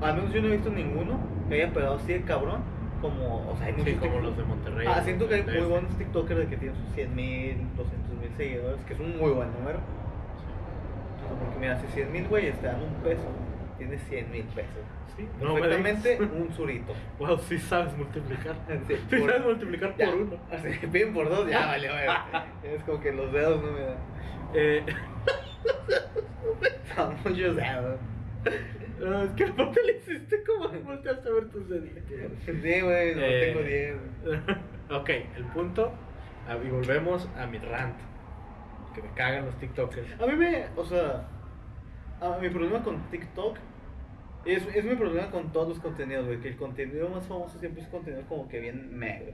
Al menos yo no he visto ninguno que haya pegado así de cabrón. Como. O sea, hay Sí, muchos como tik- los de Monterrey. Ah, siento que hay muy DF. buenos TikTokers de que tienen sus 100 mil, 200 mil seguidores, que es un muy buen número. O sea, porque mira, si 100 mil güeyes te dan un peso, tienes 100 mil pesos. Sí, Perfectamente un surito. *laughs* Wow, sí sabes multiplicar. Sí, Sí por- sabes multiplicar Ya, por uno. *laughs* Así, piden por dos, ya vale, güey. Es como que los dedos no me dan. Eh, *laughs* Son muchos dedos. es que aparte le hiciste como volteaste a ver tus deditos. Sí, güey, no Eh, tengo 10. ok, el punto. ah, Y volvemos a mi rant. Que me cagan los TikTokers. A mí me, o sea, a mi problema con TikTok es, es mi problema con todos los contenidos, güey. Que el contenido más famoso siempre es contenido como que bien mega.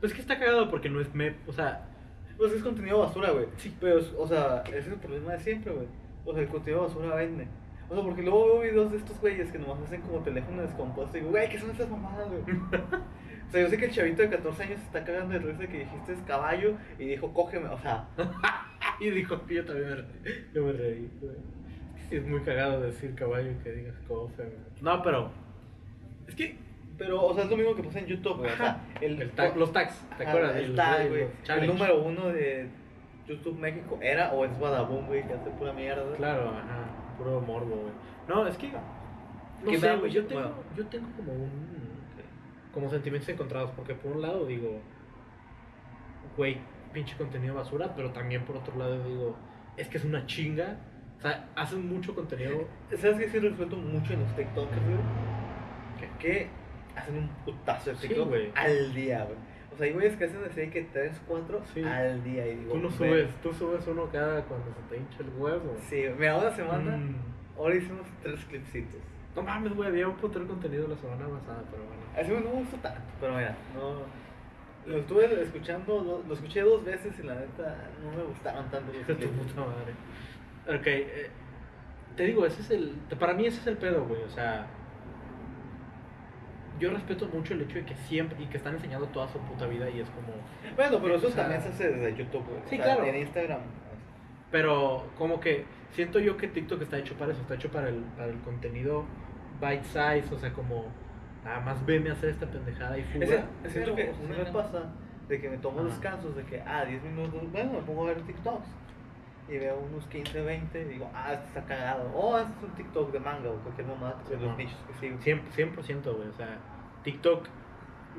Pues que está cagado porque no es me. O sea, Pues es contenido basura, güey. Sí. Pero, es- o sea, ese es el problema de siempre, güey. O sea, el contenido basura vende. O sea, porque luego veo videos de estos güeyes que nomás hacen como teléfono descompuesto y digo, güey, ¿qué son esas mamadas, güey? *laughs* o sea, yo sé que el chavito de 14 años está cagando de risa que dijiste es caballo y dijo, cógeme, o sea, *laughs* y dijo, yo también me reí. Yo me reí, güey. Es muy cagado decir caballo y que digas cofe. No, pero. Es que. pero, o sea, es lo mismo que pasa en YouTube, güey. O sea, el, El tag- los tags, ¿te Ajá, acuerdas? El Los- tag, güey. El número uno de YouTube México era o es Badabun, güey, que hace pura mierda. Claro, ajá. Puro morbo, güey. No, es que. No Que sé, güey. Yo tengo, bueno. yo tengo como un. Como sentimientos encontrados. Porque por un lado digo. Güey, pinche contenido basura. Pero también por otro lado digo. Es que es una chinga. O sea, hacen mucho contenido. ¿Sabes qué sí respeto mucho en los TikTokers, güey? Que hacen un putazo de Sí, TikTok güey. al día, güey. O sea, hay güeyes que hacen así que 3, 4 Sí. al día. Y digo, Tú no subes, tú subes uno cada cuando se te hincha el huevo. Sí, mira, una semana, Mm. ahora hicimos tres clipsitos. No mames, güey, había un puto de contenido la semana pasada, pero bueno. Así no me gustó tanto, pero mira, no. Lo estuve escuchando, lo, lo escuché dos veces y la neta no me gustaron tanto los tu puta madre. Ok, eh, te digo, ese es el. Para mí, ese es el pedo, güey. O sea. Yo respeto mucho el hecho de que siempre. Y que están enseñando toda su puta vida y es como. Bueno, pero eso O sea, también se hace desde YouTube, güey. sí, O sea, claro. En Instagram. Pero, como que. Siento yo que TikTok está hecho para eso. Está hecho para el, para el contenido bite size. O sea, como. Nada más veme hacer esta pendejada y fuga. Ese, siento que o sea, me pasa de que me tomo Ajá. descansos de que, ah, 10 minutos, bueno, me pongo a ver TikToks. Y veo unos 15, 20 y digo, ah, este está cagado. Oh, este es un TikTok de manga o cualquier mamada de los Simón. nichos que sigo. 100%, 100%, güey. O sea, TikTok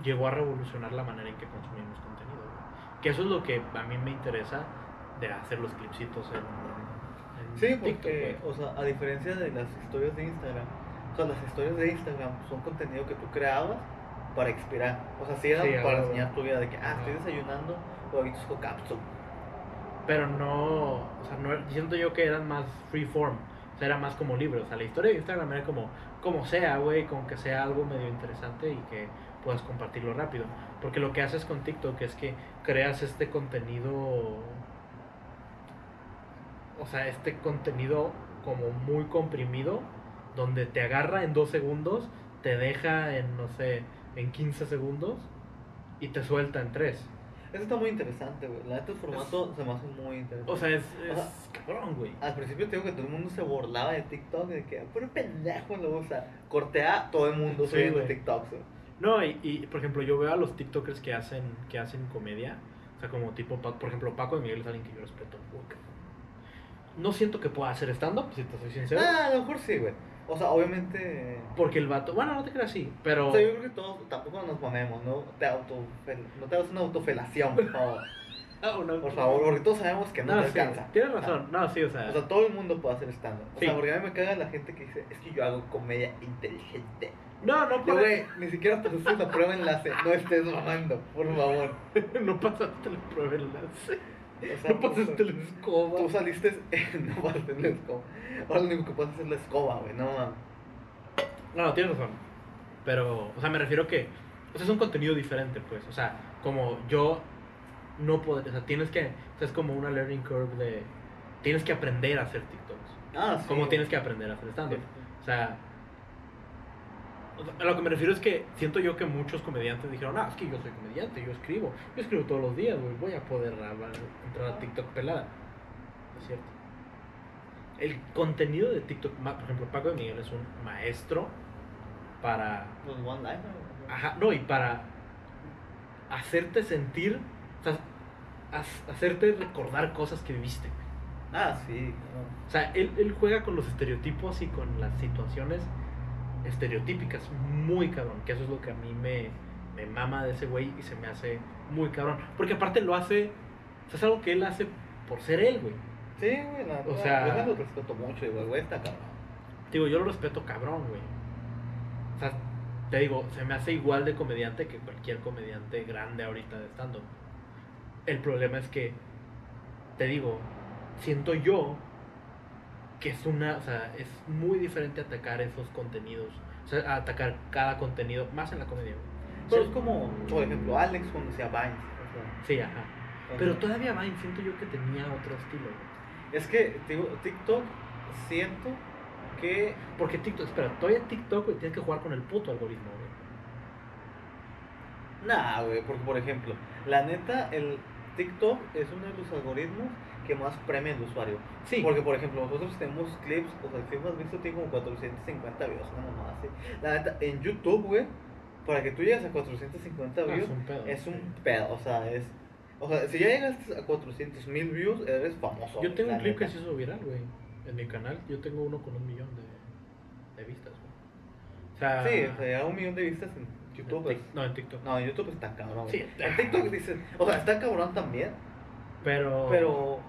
llegó a revolucionar la manera en que consumimos contenido, güey. Que eso es lo que a mí me interesa de hacer los clipsitos en, en Sí, TikTok, porque, güey. o sea, a diferencia de las historias de Instagram, o sea, las historias de Instagram son contenido que tú creabas para inspirar. O sea, sí eran Sí, para enseñar tu vida de que, ah, estoy desayunando huevitos con cápsula. Pero no, o sea, no, siento yo que eran más freeform. O sea, era más como libros. O sea, la historia de Instagram era como, como sea, güey, con que sea algo medio interesante y que puedas compartirlo rápido. Porque lo que haces con TikTok es que creas este contenido, o sea, este contenido como muy comprimido, donde te agarra en dos segundos, te deja en, no sé, en 15 segundos y te suelta en tres. Eso está muy interesante, güey. La neta, el formato se me hace muy interesante. O sea, es, O sea, es cabrón, güey. Al principio te digo que todo el mundo se burlaba de TikTok, de que, pero pendejo lo usa. Cortea todo el mundo Sí, subiendo güey. TikToks, güey. No, y, y, por ejemplo, yo veo a los TikTokers que hacen, que hacen comedia. O sea, como tipo, por ejemplo, Paco de Miguel es alguien que yo respeto. No siento que pueda hacer stand-up, si te soy sincero. Ah, a lo mejor sí, güey. O sea, obviamente. Porque el vato, bueno, no te creas así, pero... O sea, yo creo que todos tampoco nos mamemos, ¿no? Te auto, no te hagas una autofelación, por favor. *laughs* Ah, una- Por favor, porque todos sabemos que no, No, te sí, alcanza. tienes razón. No, sí, o sea... O sea, todo el mundo puede hacer stand-up. O Sí. sea, porque a mí me caga la gente que dice, es que yo hago comedia inteligente. no, no, por güey, ni siquiera pasaste la prueba enlace. No estés mamando, por favor. *laughs* no pasaste la prueba enlace. O sea, No pasaste la escoba. Tú saliste, *laughs* no pasaste la escoba. Ahora lo único que puedes hacer es la escoba, güey, no mames. No, no, tienes razón. Pero, o sea, me refiero que. O sea, es un contenido diferente, pues. O sea, como yo no puedo. O sea, tienes que. O sea, es como una learning curve de. Tienes que aprender a hacer TikToks. Ah, sí. Como tienes que aprender a hacer stand-up. O sea. O sea, A lo que me refiero es que siento yo que muchos comediantes dijeron, ah, es que yo soy comediante, yo escribo, yo escribo todos los días, güey, voy a poder hablar- entrar a TikTok pelada. Es cierto. El contenido de TikTok, por ejemplo, Paco de Miguel es un maestro para Los one liner. Ajá, no, y para hacerte sentir, o sea, ha- hacerte recordar cosas que viviste. Ah, sí. O sea, él, él juega con los estereotipos y con las situaciones estereotípicas muy cabrón, que eso es lo que a mí me, me mama de ese güey y se me hace muy cabrón. Porque aparte lo hace, o sea, es algo que él hace por ser él, güey. Sí, güey, la O sea- Yo lo respeto mucho, igual, güey, está cabrón. Digo, yo lo respeto cabrón, güey. O sea, te digo, se me hace igual de comediante que cualquier comediante grande ahorita de stand-up. El problema es que, te digo, siento yo que es una, o sea, es muy diferente atacar esos contenidos. O sea, atacar cada contenido, más en la comedia. Pero Sí. es como, por ejemplo, Alex cuando hacía Vines. o sea, Sí, ajá. Pero todavía Vine siento yo que tenía otro estilo, güey. Es que, digo, TikTok, siento que. Porque TikTok, espera, todavía TikTok, güey, tienes que jugar con el puto algoritmo, güey. Nah, güey, porque por ejemplo, la neta, el TikTok es uno de los algoritmos que más premia al usuario. Sí. Porque, por ejemplo, nosotros tenemos clips, o sea, el clip más visto tiene como 450 views, una mamada así. La neta, en YouTube, güey, para que tú llegues a 450 Ah, views, es un pedo. es un pedo, o sea, es. O sea, si ya llegaste a 400 mil views, eres famoso. Yo tengo un clip que neta. se hizo viral, güey. En mi canal, yo tengo uno con un millón de, de vistas, güey. O sea, Sí, o sea, un millón de vistas en YouTube. Tik- es- no, en TikTok. No, en YouTube está cabrón. Sí. En TikTok dicen, o sea, está cabrón también, Pero, pero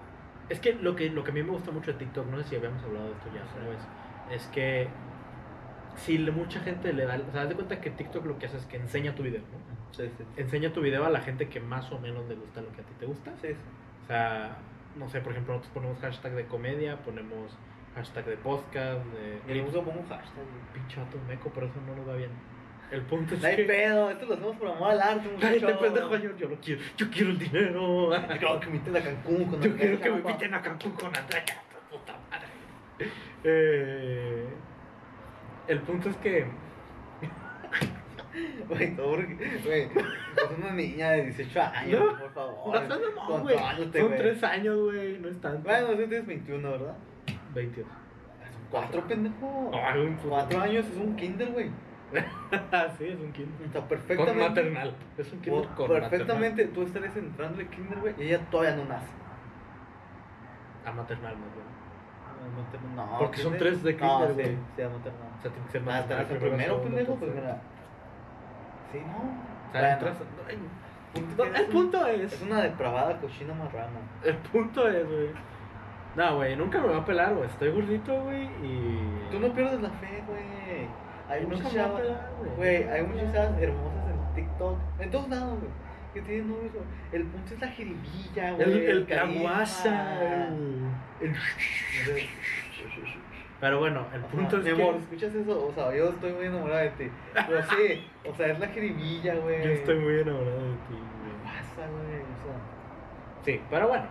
es que lo, que lo que a mí me gusta mucho de TikTok, no sé si habíamos hablado de esto ya una vez, es que si le- mucha gente le da, o sea, haz de cuenta que TikTok lo que hace es que enseña tu video, ¿no? Sí, sí. Enseña tu video a la gente que más o menos le gusta lo que a ti te gusta. Sí, sí. O sea, no sé, por ejemplo, nosotros ponemos hashtag de comedia, ponemos hashtag de podcast, de Y luego pongo un hashtag. pinchato meco, pero eso no nos va bien. El punto es No hay que... pedo, esto lo hacemos por amor al arte, Cállate, muchachos. pendejo, yo, yo lo quiero, yo quiero el dinero. Yo quiero que me inviten a Cancún con Yo quiero que me inviten a Cancún con Andrea puta madre. Eh, el punto es que *laughs* Güey, todo porque, güey, es una niña de 18 años, No, por favor. no seas mamón, güey. Son güey. tres años, güey, no es tanto. Bueno, tú tienes 21, ¿verdad? 22. Son cuatro, pendejo. Ay, un puto. Cuatro años es un kinder, güey. *laughs* sí, es un kinder. O sea, Con perfectamente. maternal. Es un kinder con perfectamente tú estarías entrando de kinder, güey, y ella todavía no nace. maternal. A maternal, más bien. No, no, Porque son tres de No, kinder, sí, güey. sí, a maternal. O sea, tiene que ser Ah, maternal. ¿estás en primero, pendejo? Pues mira. Sí, no. O sea, Bueno, entras- punto no, el punto Es es. una depravada cochina marrana. El punto es, güey. No, güey, nunca me va a pelar, güey. Estoy gordito, güey, y. Tú no pierdes la fe, güey. Hay muchas chavas, güey. hay muchas chavas hermosas en TikTok, en todos lados, güey, que tienen novios, güey. El punto es la jiribilla, güey. El, el, la carisma. guasa, el, el- Pero bueno, el punto es Mi que. amor, ¿escuchas eso? O sea, yo estoy muy enamorada de ti. Pero sí, o sea, es la jiribilla, güey. Yo estoy muy enamorado de ti, güey. Pasa, güey, o sea. Sí, pero bueno,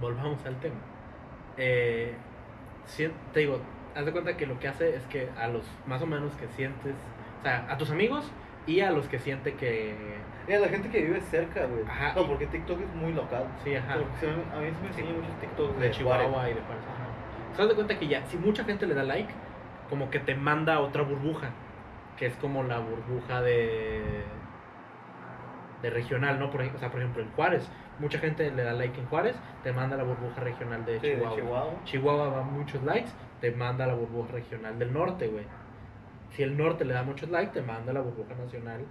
volvamos al tema. Eh, te digo, haz de cuenta que lo que hace es que a los más o menos que sientes, o sea, a tus amigos y a los que siente que. Mira, la gente que vive cerca, güey. Ajá, No, y- porque TikTok es muy local. Sí, ajá. Porque se a mí se me enseñan muchos TikToks De de Chihuahua Juárez. y de Juárez. ajá. Haz de cuenta que ya, si mucha gente le da like, como que te manda otra burbuja, que es como la burbuja de. de regional, ¿no? Por, o sea, por ejemplo, en Juárez, mucha gente le da like en Juárez, te manda la burbuja regional de Sí, de Chihuahua. Chihuahua. Chihuahua va muchos likes, te manda la burbuja regional del norte, güey. Si el norte le da muchos likes, te manda la burbuja nacional.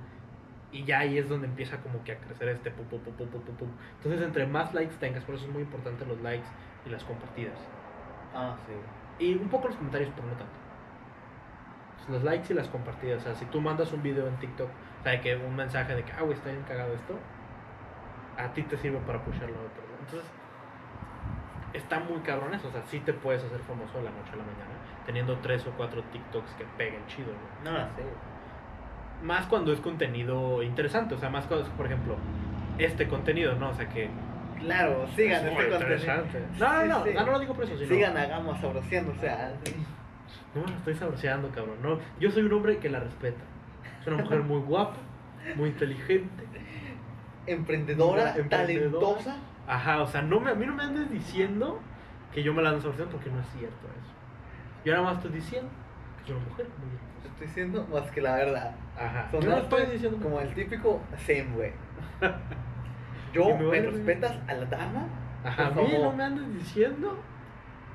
Y ya ahí es donde empieza como que a crecer este pum, pum, pum, pum, pum, pum, pum. Entonces, entre más likes tengas, por eso es muy importante los likes y las compartidas. Ah, sí. Y un poco los comentarios, pero no tanto. Pues los likes y las compartidas. O sea, si tú mandas un video en TikTok, o sea, que un mensaje de que, ah, güey, está bien cagado esto, a ti te sirve para pusharlo a otro. Entonces, está muy cabrón eso. O sea, sí te puedes hacer famoso de la noche a la mañana, teniendo tres o cuatro TikToks que peguen chido, güey. No, sí. Más cuando es contenido interesante, o sea, más cuando es, por ejemplo, este contenido, ¿no? O sea, que. Claro, sigan es este contenido. No, no, no, Sí, sí. no, no lo digo por eso, sino. Sigan a Gama sabrosiendo, o sea. No, la estoy saboreando, cabrón. No, yo soy un hombre que la respeta. Es una mujer muy guapa, muy inteligente. Emprendedora, Emprendedora. talentosa. Ajá, o sea, no me, a mí no me andes diciendo que yo me la ando saboreando porque no es cierto eso. Yo nada más estoy diciendo que soy una mujer muy hermosa. Estoy diciendo más que la verdad. Ajá. Yo no estoy diciendo como el típico Zen, güey. *laughs* Yo, me ¿me, vale respetas a la dama? Ajá, a mí no me andes diciendo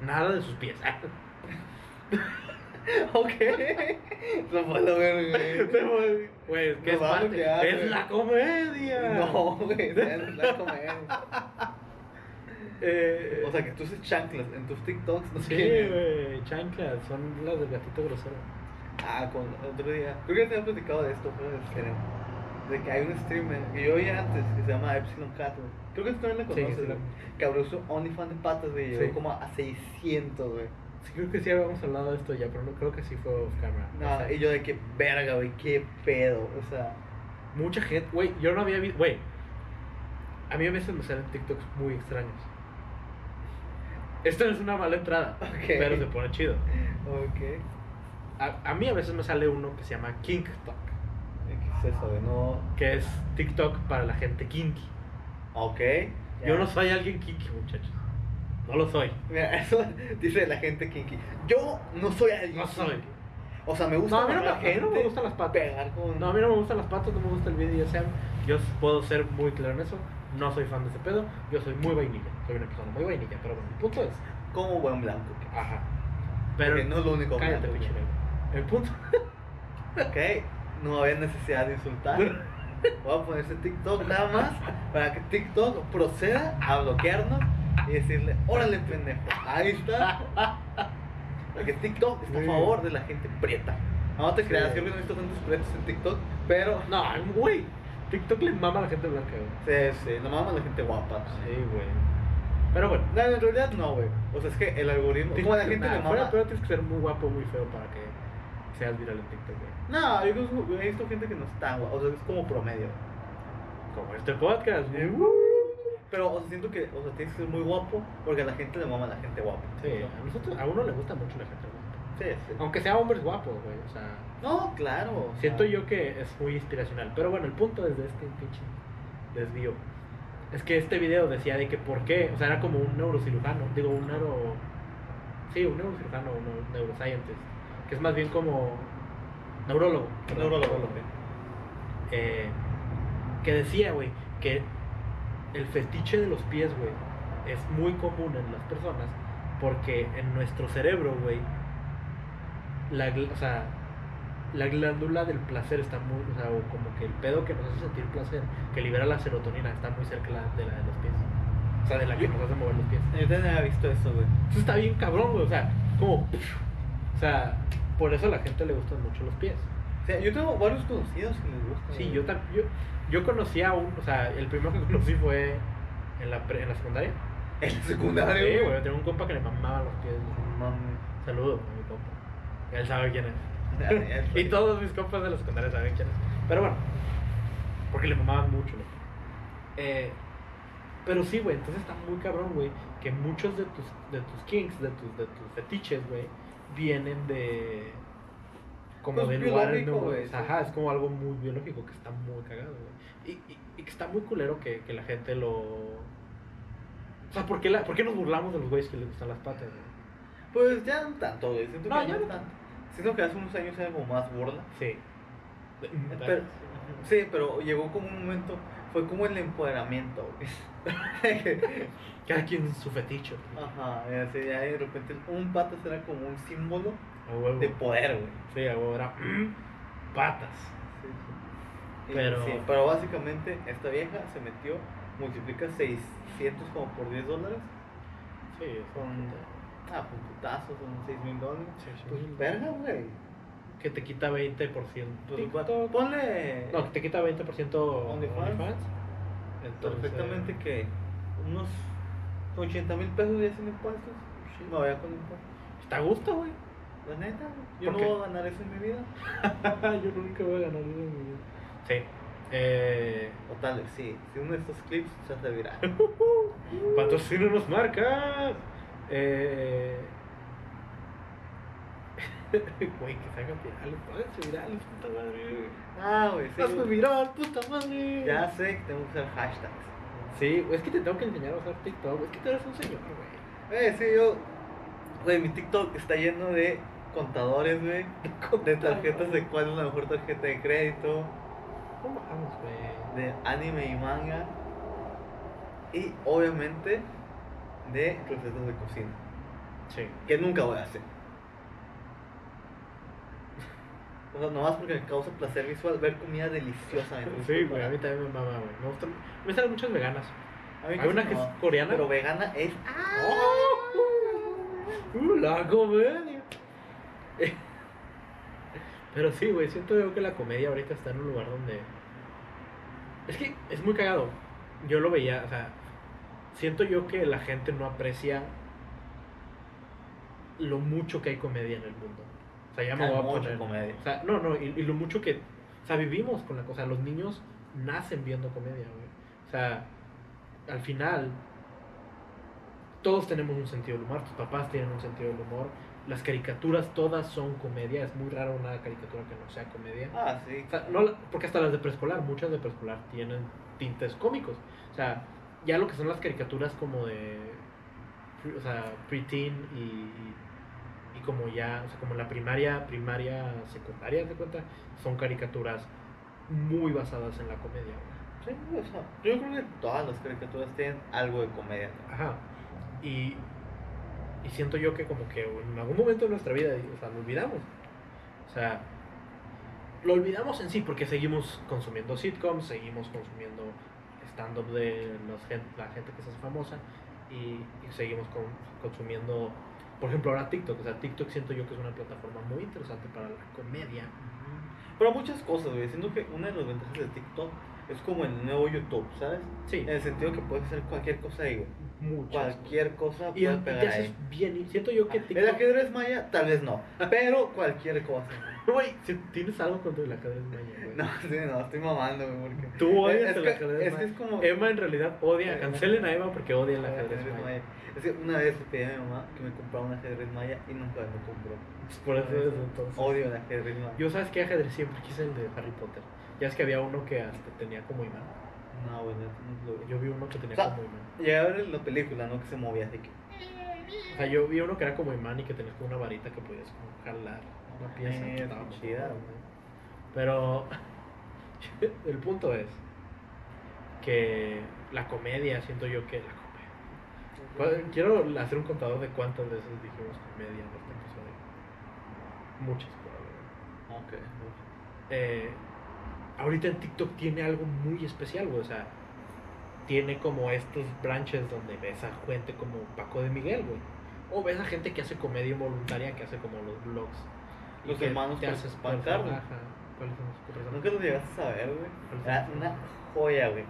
nada de sus pies. *laughs* *laughs* Ok. No puedo ver, güey. Güey, es que No es parte. güey. la comedia. No, güey, es la comedia. Eh, *laughs* O sea, que tú haces chanclas en tus TikToks. No sé sí, qué. güey, chanclas, son las del gatito grosero. Ah, con otro día. Creo que ya te había platicado de esto, fuera de que hay un streamer que yo oía antes que se llama Epsilon Cat, güey. Creo que tú también la Sí, conoces, sí, güey. Que abrió su OnlyFans de patas, güey. Llegó Sí. como a 600, güey. Sí, creo que sí habíamos hablado de esto ya, pero no creo que sí fue off camera. O No, sea, y yo de que verga, güey, qué pedo. O sea, Mucha gente, güey, yo no había visto, güey. A mí a veces me salen TikToks muy extraños. Esto es una mala entrada, pero se pone chido. ok. A, a mí a veces me sale uno que se llama KinkTok, ¿Qué es eso, güey? No. que es TikTok para la gente kinky. Ok. Yo no soy alguien kinky, muchachos. No lo soy. Mira, eso *laughs* dice la gente kinky. Yo no soy alguien. No soy. kinky. O sea, me gusta No, a mí no, ver me, a a mí no me gente gustan las patas. pegar con. No, a mí no me gustan las patas, no me gusta el BDSM. Yo puedo ser muy claro en eso. No soy fan de ese pedo. Yo soy muy vainilla. Soy una persona muy vainilla. Pero bueno, el punto es. Como buen blanco. Ajá. Pero. Porque no es lo único cállate, pinche. El punto. *laughs* Ok, no había necesidad de insultar. *laughs* Voy a poner ese TikTok nada más para que TikTok proceda a bloquearnos y decirle, órale pendejo, ahí está. Porque TikTok está a favor de la gente prieta. No te creas, creo que no he visto tantos prietos en TikTok, pero No, güey. TikTok le mama a la gente blanca, güey. sí, sí, no mames la gente guapa. Sí, güey. Pero bueno. No, en realidad no, güey. O sea, es que el algoritmo, como a la gente le mama. pero tienes que ser muy guapo, muy feo para que seas viral en TikTok, güey. No, yo he visto gente que no está guapa, o sea, es como promedio. Como este podcast, güey. Pero, o sea, siento que, o sea, tienes que ser muy guapo porque a la gente le mama a la gente guapa. Sí, a nosotros, a uno le gusta mucho la gente guapa. Sí, sí. Aunque sea hombres guapos, güey. O sea, No, claro. siento yo que es muy inspiracional. Pero bueno, el punto desde este pinche desvío es que este video decía de que por qué, o sea, era como un neurocirujano, digo, un neuro. Sí, un neurocirujano, un neuro- neuroscientist. Que es más bien como. Neurólogo. Neurólogo. Eh, que decía, güey, que el fetiche de los pies, güey, es muy común en las personas porque en nuestro cerebro, güey, la, o sea, la glándula del placer está muy, o sea, o como que el pedo que nos hace sentir placer, que libera la serotonina, está muy cerca la- de la de los pies. O sea, de la que nos hace mover los pies. Yo también había visto eso, güey. Eso está bien cabrón, güey, o sea, como... O sea, por eso a la gente le gustan mucho los pies. O sea, yo tengo varios conocidos que les gusta. Sí, yo, tam- yo, conocí a un, o sea, el primero que conocí fue en la, pre- en la secundaria. En Sí, secundario, güey, güey. tenía un compa que le mamaba los pies. Saludos a mi compa. Él sabe quién es. *laughs* Y todos mis compas de la secundaria saben quién es. Pero bueno, porque le mamaban mucho, güey. Eh, pero sí, güey, entonces está muy cabrón, güey, que muchos de tus, de tus kinks, de tus, de tus fetiches, güey, vienen de... Como Pues de lugares güey, sí. Ajá, es como algo muy biológico que está muy cagado, güey. Y, y, y que está muy culero que, que la gente lo... O sea, ¿por qué, la, ¿por qué nos burlamos de los güeyes que les gustan las patas, güey? Pues ya no tanto, güey. Siento No, que ya no tanto. Siento que hace unos años era como más burla. Sí. Pero, sí, pero llegó como un momento, fue como el empoderamiento, güey. *laughs* Cada quien su fetiche. Ajá, y así ya de repente un patas era como un símbolo de poder, güey. Sí, a huevo era *clears throat* patas. Pero- sí, pero básicamente esta vieja se metió, multiplica 600 como por 10 dólares. Sí, Son, ah, pues putazos, son 6 mil dólares. Sí, sí. Pues verga, güey. Que te quita 20%. Pues, ponle No, que te quita 20% OnlyFans. OnlyFans. Entonces, perfectamente que unos 80 mil pesos ya sin impuestos. Sí. Me voy a con impuestos. Está a gusto, güey. La neta, güey. Yo ¿Por no qué? voy a ganar eso en mi vida. *laughs* Yo nunca voy a ganar eso en mi vida. Sí. Eh, O tal vez sí. Si uno de estos clips se hace viral. *laughs* patrocínanos marcas. Eh, *laughs* Güey, que se virales, pónganse virales, puta madre. ah, güey, sí. Hazme viral, puta madre. Ya sé que tengo que usar hashtags. Sí, es que te tengo que enseñar a usar TikTok. Es que tú eres un señor, güey. Eh, sí, yo. Güey, mi TikTok está lleno de contadores, güey. *laughs* De tarjetas de cuál es la mejor tarjeta de crédito. No mames, güey. De anime y manga. Y obviamente de recetas de cocina. Sí. Que nunca voy a hacer. O sea, nomás porque me causa placer visual ver comida deliciosa. en Sí, güey, a mí también me mama, güey. Me gustan, me gustan muchas veganas. A mí Hay una que no, es coreana. Pero vegana es. ¡Uh, la comedia! *laughs* Pero sí, güey, siento yo que la comedia ahorita está en un lugar donde... Es que es muy cagado. Yo lo veía, o sea, siento yo que la gente no aprecia lo mucho que hay comedia en el mundo. O sea, ya me voy a poner... comedia. O sea, no, no, y, y lo mucho que... O sea, vivimos con la cosa. Los niños nacen viendo comedia, güey. O sea, al final, todos tenemos un sentido del humor. Tus papás tienen un sentido del humor. Las caricaturas todas son comedia. Es muy raro una caricatura que no sea comedia. Ah, sí. O sea, no, porque hasta las de preescolar, muchas de preescolar tienen tintes cómicos. O sea, ya lo que son las caricaturas como de. O sea, preteen y, y como ya. O sea, como la primaria, primaria, secundaria, ¿te cuenta? Son caricaturas muy basadas en la comedia. Sí, o sea, yo creo que todas las caricaturas tienen algo de comedia. ¿no? Ajá. Y, y siento yo que como que en algún momento de nuestra vida, lo olvidamos. O sea, lo olvidamos en sí porque seguimos consumiendo sitcoms, seguimos consumiendo stand-up de los la gente que se hace famosa y, y seguimos con- consumiendo, por ejemplo, ahora TikTok. O sea, TikTok siento yo que es una plataforma muy interesante para la comedia. Pero muchas cosas, güey. Siento que una de las ventajas de TikTok es como el nuevo YouTube, ¿sabes? Sí, En el sentido que puedes hacer cualquier cosa ahí, muchas. Cualquier cosa Y, y puede te pegar haces ahí. bien. Y siento yo que El TikTok... ajedrez maya, tal vez no. *laughs* Pero cualquier cosa. Güey, si tienes algo contra el ajedrez maya, güey. *laughs* No, sí, no, estoy mamando, güey. Porque... Tú odias es el que, ajedrez es, que maya. es como. Emma en realidad odia, Eh, cancelen a Emma porque odia el el ajedrez ajedrez maya. maya. Es que una vez le pedí a mi mamá que me comprara un ajedrez maya y nunca me compró. Por eso entonces. Odio el ajedrez maya. Yo sabes qué ajedrez siempre quise el de Harry Potter. Ya es que había uno que hasta tenía como imán. No, güey, no, no. Yo vi uno que tenía O sea, como imán. Llegué a ver la película, ¿no? Que se movía así que. O sea, yo vi uno que era como imán y que tenías como una varita que podías como jalar una pieza. Eh, que estaba chida, güey. Pero *laughs* el punto es que la comedia, siento yo que la comedia. ¿Cuál- Quiero hacer un contador de cuántas veces dijimos comedia en este episodio. Muchas, probablemente. Ok. Eh, ahorita en TikTok tiene algo muy especial, güey. O sea, tiene como estos branches donde ves a gente como Paco de Miguel, güey. O ves a gente que hace comedia involuntaria, que hace como los vlogs. Los hermanos te haces. ¿Cuáles son los? Nunca los llegaste a saber, güey. ¿Cuáles Era una joya, güey.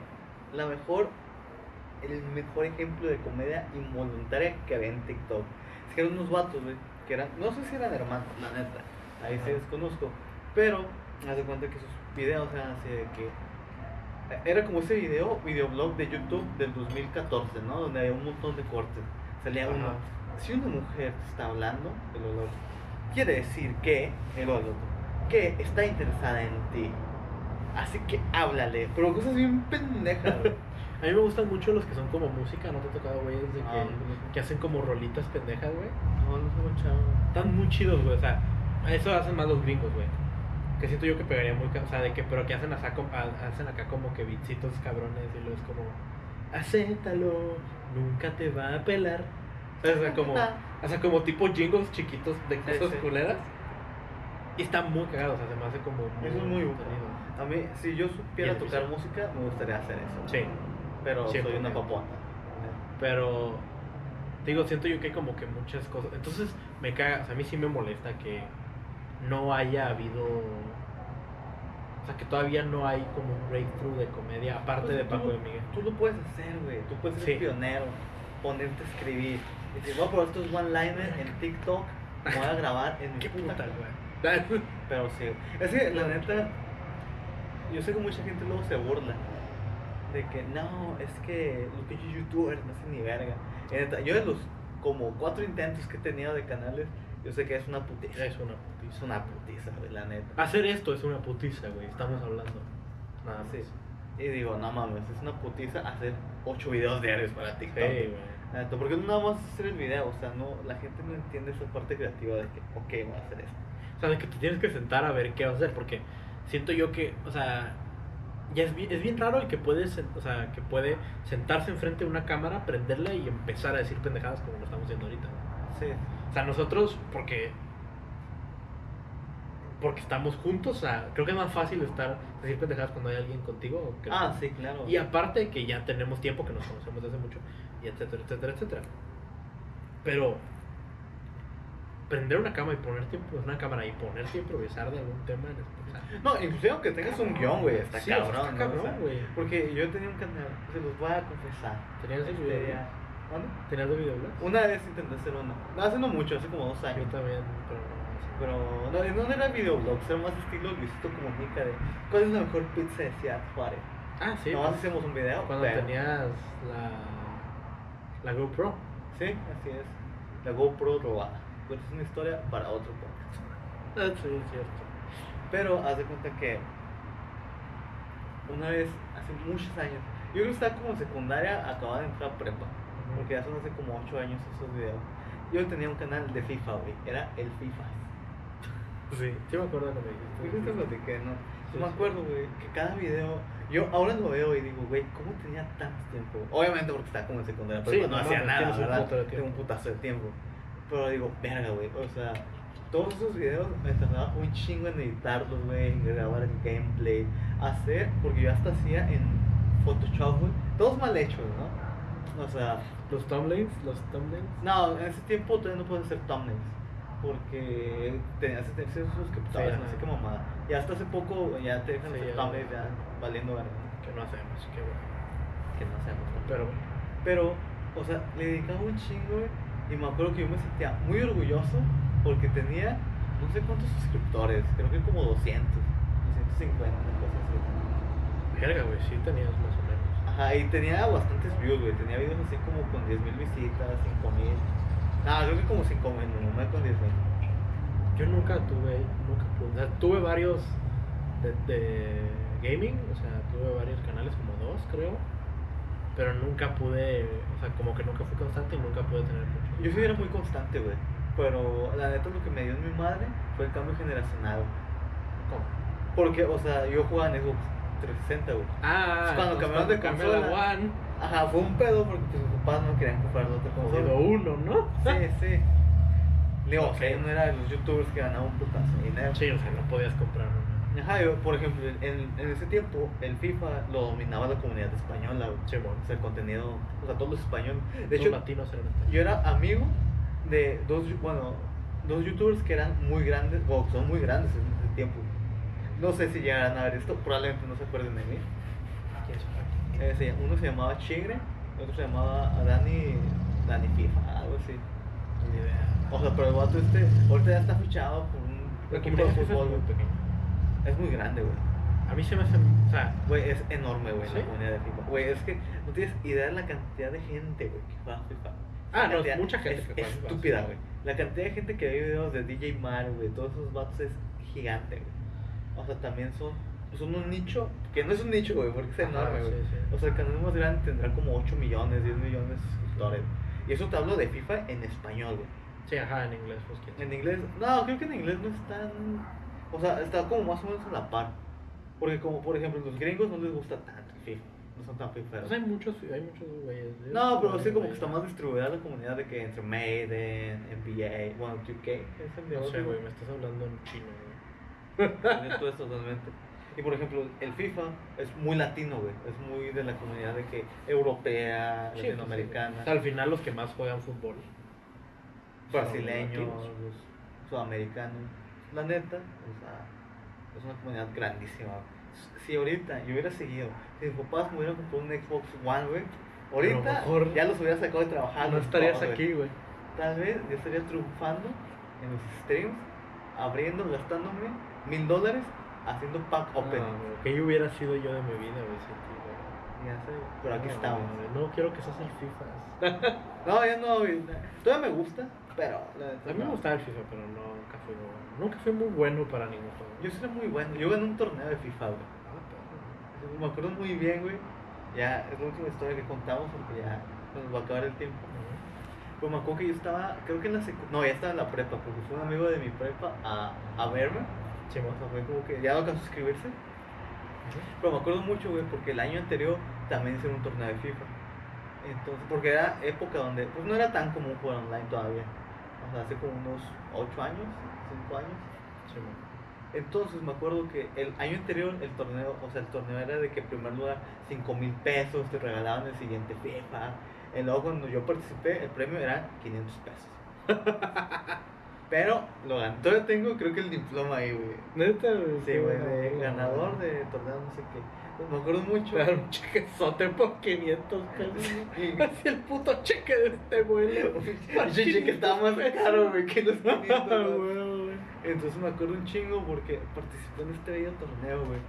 La mejor, el mejor ejemplo de comedia involuntaria que había en TikTok. Es que eran unos vatos, güey, que eran, no sé si eran hermanos, la neta. Ahí se Ajá. desconozco. Pero, haz de cuenta que sus videos eran así de que. Era como ese video, videoblog de YouTube del 2014, ¿no? Donde había un montón de cortes. Salía uno. Si una mujer te está hablando, el olor, quiere decir que, el olor, que está interesada en ti. Así que háblale. Pero cosas bien pendejas. *laughs* A mí me gustan mucho los que son como música, ¿no te ha tocado, güey? De que, Ah, no. que hacen como rolitas pendejas, güey. No, no se. Están muy chidos, güey. O sea, eso hacen más los gringos, güey. Que siento yo que pegaría muy. O sea, de que, pero que hacen, a- hacen acá como que bitsitos cabrones y luego es como. Acéptalo, nunca te va a pelar. O sea, como, o sea, como tipo jingles chiquitos de cosas sí. culeras. Y están muy cagados, o sea, se me hace como. Eso es muy bueno. entretenido. A mí, si yo supiera tocar piso. música, me gustaría hacer eso. Sí, Pero soy 100%. una papona. pero. Digo, siento yo que hay como que muchas cosas. Entonces, me caga. O sea, a mí sí me molesta que no haya habido. O sea, que todavía no hay como un breakthrough de comedia, aparte Pues de tú Paco lo- de Miguel. Tú lo puedes hacer, güey. Tú puedes ser Sí. pionero. Ponerte a escribir. Y decir, voy a probar estos one-liners en TikTok. me Voy a grabar en mi Qué puta puta, cara". güey. *laughs* Pero sí. Es que la neta, yo sé que mucha gente luego se burla. De que no, es que los pinches youtubers no hacen ni verga. Yo de los como cuatro intentos que he tenido de canales, yo sé que es una putiza. Es una Es putiza. una putiza, güey, la neta. Hacer esto es una putiza, güey. Estamos hablando. Nada más. Sí. Y digo, no mames, es una putiza hacer ocho videos diarios para Sí, TikTok. güey. La neta, porque no nada más hacer el video, o sea, no, la gente no entiende esa parte creativa de que, ok, voy a hacer esto. O sea, de que te tienes que sentar a ver qué vas a hacer, porque siento yo que, o sea, ya es bien, es bien raro el que puede, o sea, que puede sentarse enfrente de una cámara, prenderla y empezar a decir pendejadas como lo estamos haciendo ahorita. Sí. O sea, nosotros, porque porque estamos juntos, o sea, creo que es más fácil estar decir pendejadas cuando hay alguien contigo. Ah, sí, claro. Y aparte que ya tenemos tiempo, que nos conocemos desde mucho, y etcétera, etcétera, etcétera. Pero prender una cama y ponerte una cámara y ponerte a improvisar de algún tema en especial. No, inclusive aunque tengas un guion, güey, está Sí, o sea, cabrón, está ¿no? O cabrón, sea, güey. porque yo tenía un canal, se los voy a confesar. ¿Tenías Este? ¿Dónde? ¿Tenías el video, Una vez intenté hacer uno. No, hace no mucho, hace como dos Yo años. también, pero no. Pero no, no era videoblog, era más estilo Luisito Comunica de ¿Cuál es la mejor pizza de Ciudad Juárez? Ah, sí. Nomás pues, hacemos un video. cuando pero- tenías la, la GoPro. Sí, así es. La GoPro robada. Pero es una historia para otro podcast. Ah, sí, es cierto. Pero haz de cuenta que una vez, hace muchos años, yo creo que estaba como en secundaria, acababa de entrar a prepa. Porque ya son hace como 8 años esos videos. Yo tenía un canal de FIFA, güey. Era el FIFA. Sí, sí me acuerdo dijiste. Creo que te platiqué, ¿no? Yo me acuerdo, güey, que cada video. Yo ahora lo veo y digo, güey, ¿cómo tenía tanto tiempo? Obviamente porque estaba como en secundaria, pero Sí, no, no hacía nada, un ¿verdad? de Tengo un putazo de tiempo. Pero digo, verga, güey, o sea, todos esos videos me tardaba un chingo en editarlos, güey, en grabar el gameplay, hacer, porque yo hasta hacía en Photoshop, güey, todos mal hechos, ¿no? O sea, Los thumbnails, los thumbnails. no, en ese tiempo todavía no puedes hacer thumbnails. Porque tenías que tener Sí, sabes, no sé qué mamada. Y hasta hace poco ya te dejan Sí, hacer ya. thumbnails ya valiendo verga. Que no hacemos, que bueno. Que no hacemos. Pero. Pero, o sea, le dedicaba un chingo y me acuerdo que yo me sentía muy orgulloso porque tenía no sé cuántos suscriptores, creo que como 200, 250, cosas así. Verga, güey, sí tenías más o menos. Ajá, y tenía bastantes views, güey. Tenía videos así como con 10.000 visitas, 5.000. Nada, creo que como 5.000, no, no con 10.000. Yo nunca tuve, nunca pude. O sea, tuve varios de, de gaming, o sea, tuve varios canales, como dos, creo. Pero nunca pude, o sea, como que nunca fui constante y nunca pude tener mucho. Yo sí era muy constante, güey. Pero la neta lo que me dio en mi madre fue el cambio generacional. ¿Cómo? Porque, o sea, yo jugaba en Xbox 360, güey. Ah, Es cuando entonces cambiaron de cambió la consola. One, Ajá, fue un pedo porque sus papás no querían comprar la otra consola. uno, ¿no? Sí, sí. Digo, o sea, no era de los youtubers que ganaban un putazo de dinero. Sí, o sea, no podías comprar una. Ajá, yo, por ejemplo, en, en ese tiempo el FIFA lo dominaba la comunidad española, güey. Sí, bueno. O sea, el contenido, o sea, todos los españoles. De hecho, latinos eran yo era amigo de dos, bueno, dos youtubers que eran muy grandes, o son muy grandes en ese tiempo. No sé si llegarán a ver esto, probablemente no se acuerden de mí. ¿Quién? Eh, uno se llamaba Chigre, otro se llamaba Dani, Dani FIFA, algo así. O sea, pero el vato este, ahorita ya está fichado por un equipo de es fútbol, muy güey. pequeña. Es muy grande, güey. A mí se me hace. O sea, Güey, es enorme, güey, ¿Sí? la comunidad de FIFA. Güey, es que no tienes idea de la cantidad de gente, güey, que juega FIFA. Ah, no, es mucha gente es que juega estúpida, güey. La cantidad de gente que ve videos de DJ Mario, güey, todos esos vatos es gigante, güey. O sea, también son, son un nicho, que no es un nicho, güey, porque es enorme, güey. sí, sí. O sea, el canal más grande tendrá como 8 millones, 10 millones de suscriptores. Y eso te hablo de FIFA en español, güey. sí, ajá, en inglés, pues quién. En inglés, no, creo que en inglés no es tan. O sea, está como más o menos a la par. Porque, como por ejemplo, los gringos no les gusta tanto el FIFA. No son tan fiferos. Pues hay muchos, hay muchos güeyes. No, pero sí, como que está más distribuida la comunidad de que entre Maiden, NBA, bueno, 2K, es el de No sé, güey, me estás hablando en chino, güey. Esto totalmente. Y por ejemplo, el FIFA es muy latino, güey. Es muy de la comunidad de que europea, Sí, latinoamericana, pues, sí. Al final, los que más juegan fútbol. brasileños, los sudamericanos. La neta, o sea, es una comunidad grandísima. Si ahorita yo hubiera seguido, si mis papás me hubieran comprado un Xbox One, güey, ahorita mejor ya los hubiera sacado de trabajar. no estarías aquí, güey. Tal vez yo estaría triunfando en los streams, abriendo, gastándome mil dólares, haciendo pack open. No, ¿Qué hubiera sido yo de mi vida, güey? sin ti, güey? Ya sé, pero aquí No, estamos. No quiero que seas el FIFA. *laughs* No, ya no, güey. Todavía me gusta, pero. A mí me no. gustaba el FIFA, pero nunca fui, nunca fui muy bueno para ningún juego. Yo sí era muy bueno. Yo gané un torneo de FIFA, güey. Ah, pero- Me acuerdo muy bien, güey. Ya es la última historia que contamos porque ya nos va a acabar el tiempo. Pues me acuerdo que yo estaba, creo que en la secu- No, ya estaba en la prepa, porque fue un amigo de mi prepa a, a verme. Sí, O sea, fue como que ya no alcanzó a suscribirse. Pero me acuerdo mucho, güey, porque el año anterior también hice un torneo de FIFA. Entonces, porque era época donde, pues no era tan común jugar online todavía. O sea, hace como unos 8 años, 5 años. Sí. Entonces me acuerdo que el año anterior el torneo, o sea, el torneo era de que en primer lugar 5 mil pesos te regalaban el siguiente FIFA. Y luego cuando yo participé, el premio era 500 pesos. *laughs* Pero lo gané. Todavía tengo, creo que el diploma ahí, güey. Neta, güey. Sí, güey, de ganador de torneo, no sé qué. Pues me acuerdo mucho. Dan un chequezote por 500 pesos. *laughs* Así el puto cheque de este vuelo. *laughs* Ese cheque estaba más caro, güey, que los 500, *laughs* Ah, güey. güey, güey. Entonces me acuerdo un chingo porque participé en este bello torneo, güey.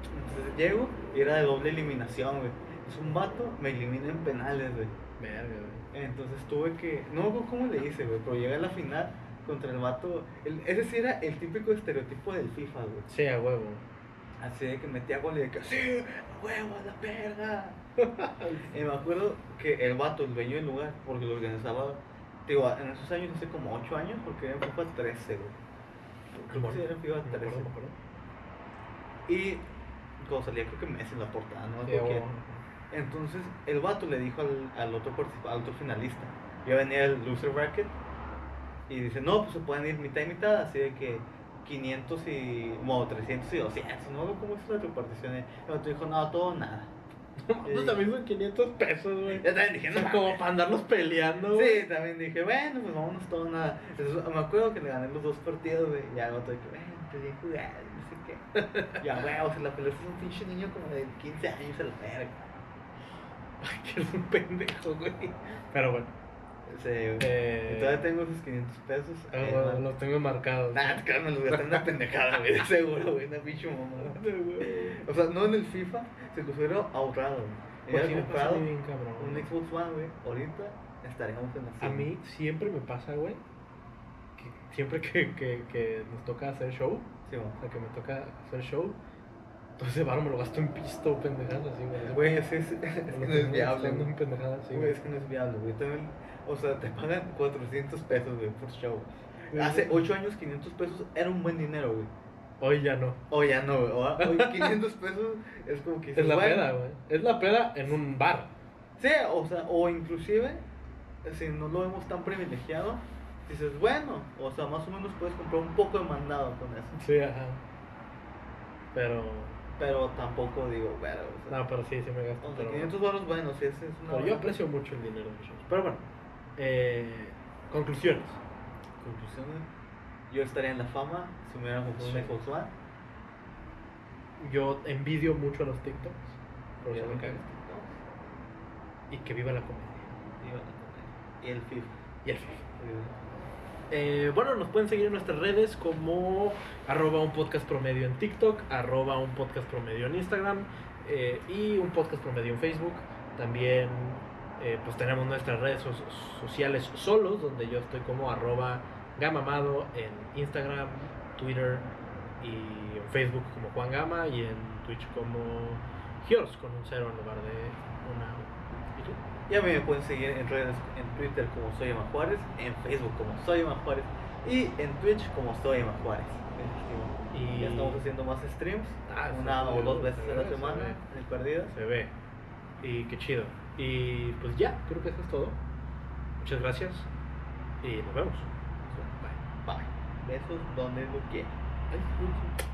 Entonces llego y era de doble eliminación, güey. Es un vato, me elimina en penales, güey. Verga, güey. Entonces tuve que. No me acuerdo cómo le hice, güey, pero llegué a la final contra el vato. el- ese sí era el típico estereotipo del FIFA, güey. Sí, a huevo. Así de que metía gol y de que, sí, a huevo, a la verga. *laughs* y me acuerdo que el vato, el dueño del lugar, porque lo organizaba, digo, en esos años, hace como 8 años, porque era en FIFA 13, güey. Creo que sí era en FIFA Me acuerdo, 13. me acuerdo. Y cuando salía, creo que Messi en la portada, no me Sí. Entonces, el vato le dijo al, al otro al otro finalista, ya venía el loser bracket, y dice, no, pues se pueden ir mitad y mitad, así de que 500 y, bueno, 300 y 200, no cómo es la repartición. Y el dijo, no, todo nada. *laughs* No, también son 500 pesos, güey. Ya también dije, no, como para andarlos peleando, güey. Sí, también dije, bueno, pues vámonos todo nada. Entonces, me acuerdo que le gané los dos partidos, güey, y el otro dije, bueno, te bien jugar, no sé qué. *laughs* Ya, güey, o sea, la pelea es un pinche niño como de 15 años a la verga. Ay, que es un pendejo, güey. Pero bueno. Sí, güey. Eh, Y todavía tengo esos 500 pesos. ah, eh, bueno, los tengo marcados. Nah, claro, me los gasté en una pendejada, güey, de seguro, güey, una pinche mamada. *laughs* O sea, no en el FIFA, se los hubiera ahorrado, güey. Pues pasa comprado bien cabrón. un güey. Xbox One, güey, ahorita estaríamos en la A mí siempre me pasa, güey, que siempre que, que, que nos toca hacer show, Sí, o sea, que me toca hacer show, entonces varo me lo gasto en pisto, pendejadas así, güey. Güey, es, es, es que no es viable, güey. es que no es viable, güey. También, o sea, te pagan 400 pesos, güey, por show. Hace güey. 8 años, 500 pesos era un buen dinero, güey. Hoy ya no. Hoy ya no, güey. Hoy *laughs* 500 pesos es como que... Es la bueno. peda, güey. Es la peda en un bar. Sí, o sea, o inclusive, si no lo vemos tan privilegiado, dices, bueno, o sea, más o menos puedes comprar un poco de mandado con eso. Sí, ajá. Pero. Pero tampoco digo, pero, o sea, No, pero sí, sí me gasto. o sea, pero- 500 baros, bueno, sí, ese es una... pero yo aprecio mucho el dinero, muchachos. Pero bueno, eh, conclusiones. Conclusión, güey. Yo estaría en la fama si me hubiera comprado Sí. un Xbox One. Yo envidio mucho a los TikToks. Por eso Y me el cagas. Y que viva la comedia. Y el FIFA. Y el FIFA. Eh, bueno, nos pueden seguir en nuestras redes como arroba un podcast promedio en TikTok, arroba un podcast promedio en Instagram eh, y un podcast promedio en Facebook. También eh, pues tenemos nuestras redes so- sociales solos, donde yo estoy como arroba gamamado en Instagram, Twitter y en Facebook como Juan Gama y en Twitch como Giors con un cero en lugar de una. ¿Y tú? Y a mí me pueden seguir en redes, en Twitter como Soy Emma Juárez, en Facebook como Soy Emma Juárez y en Twitch como Soy Emma Juárez. Y- ya estamos haciendo más streams, Ah, una o dos se veces ve, a la se semana, ve. en perdidas. Se ve. Y qué chido. Y pues ya, creo que eso es todo. Muchas gracias. Y nos vemos. Bye. Bye. Besos donde lo quieran.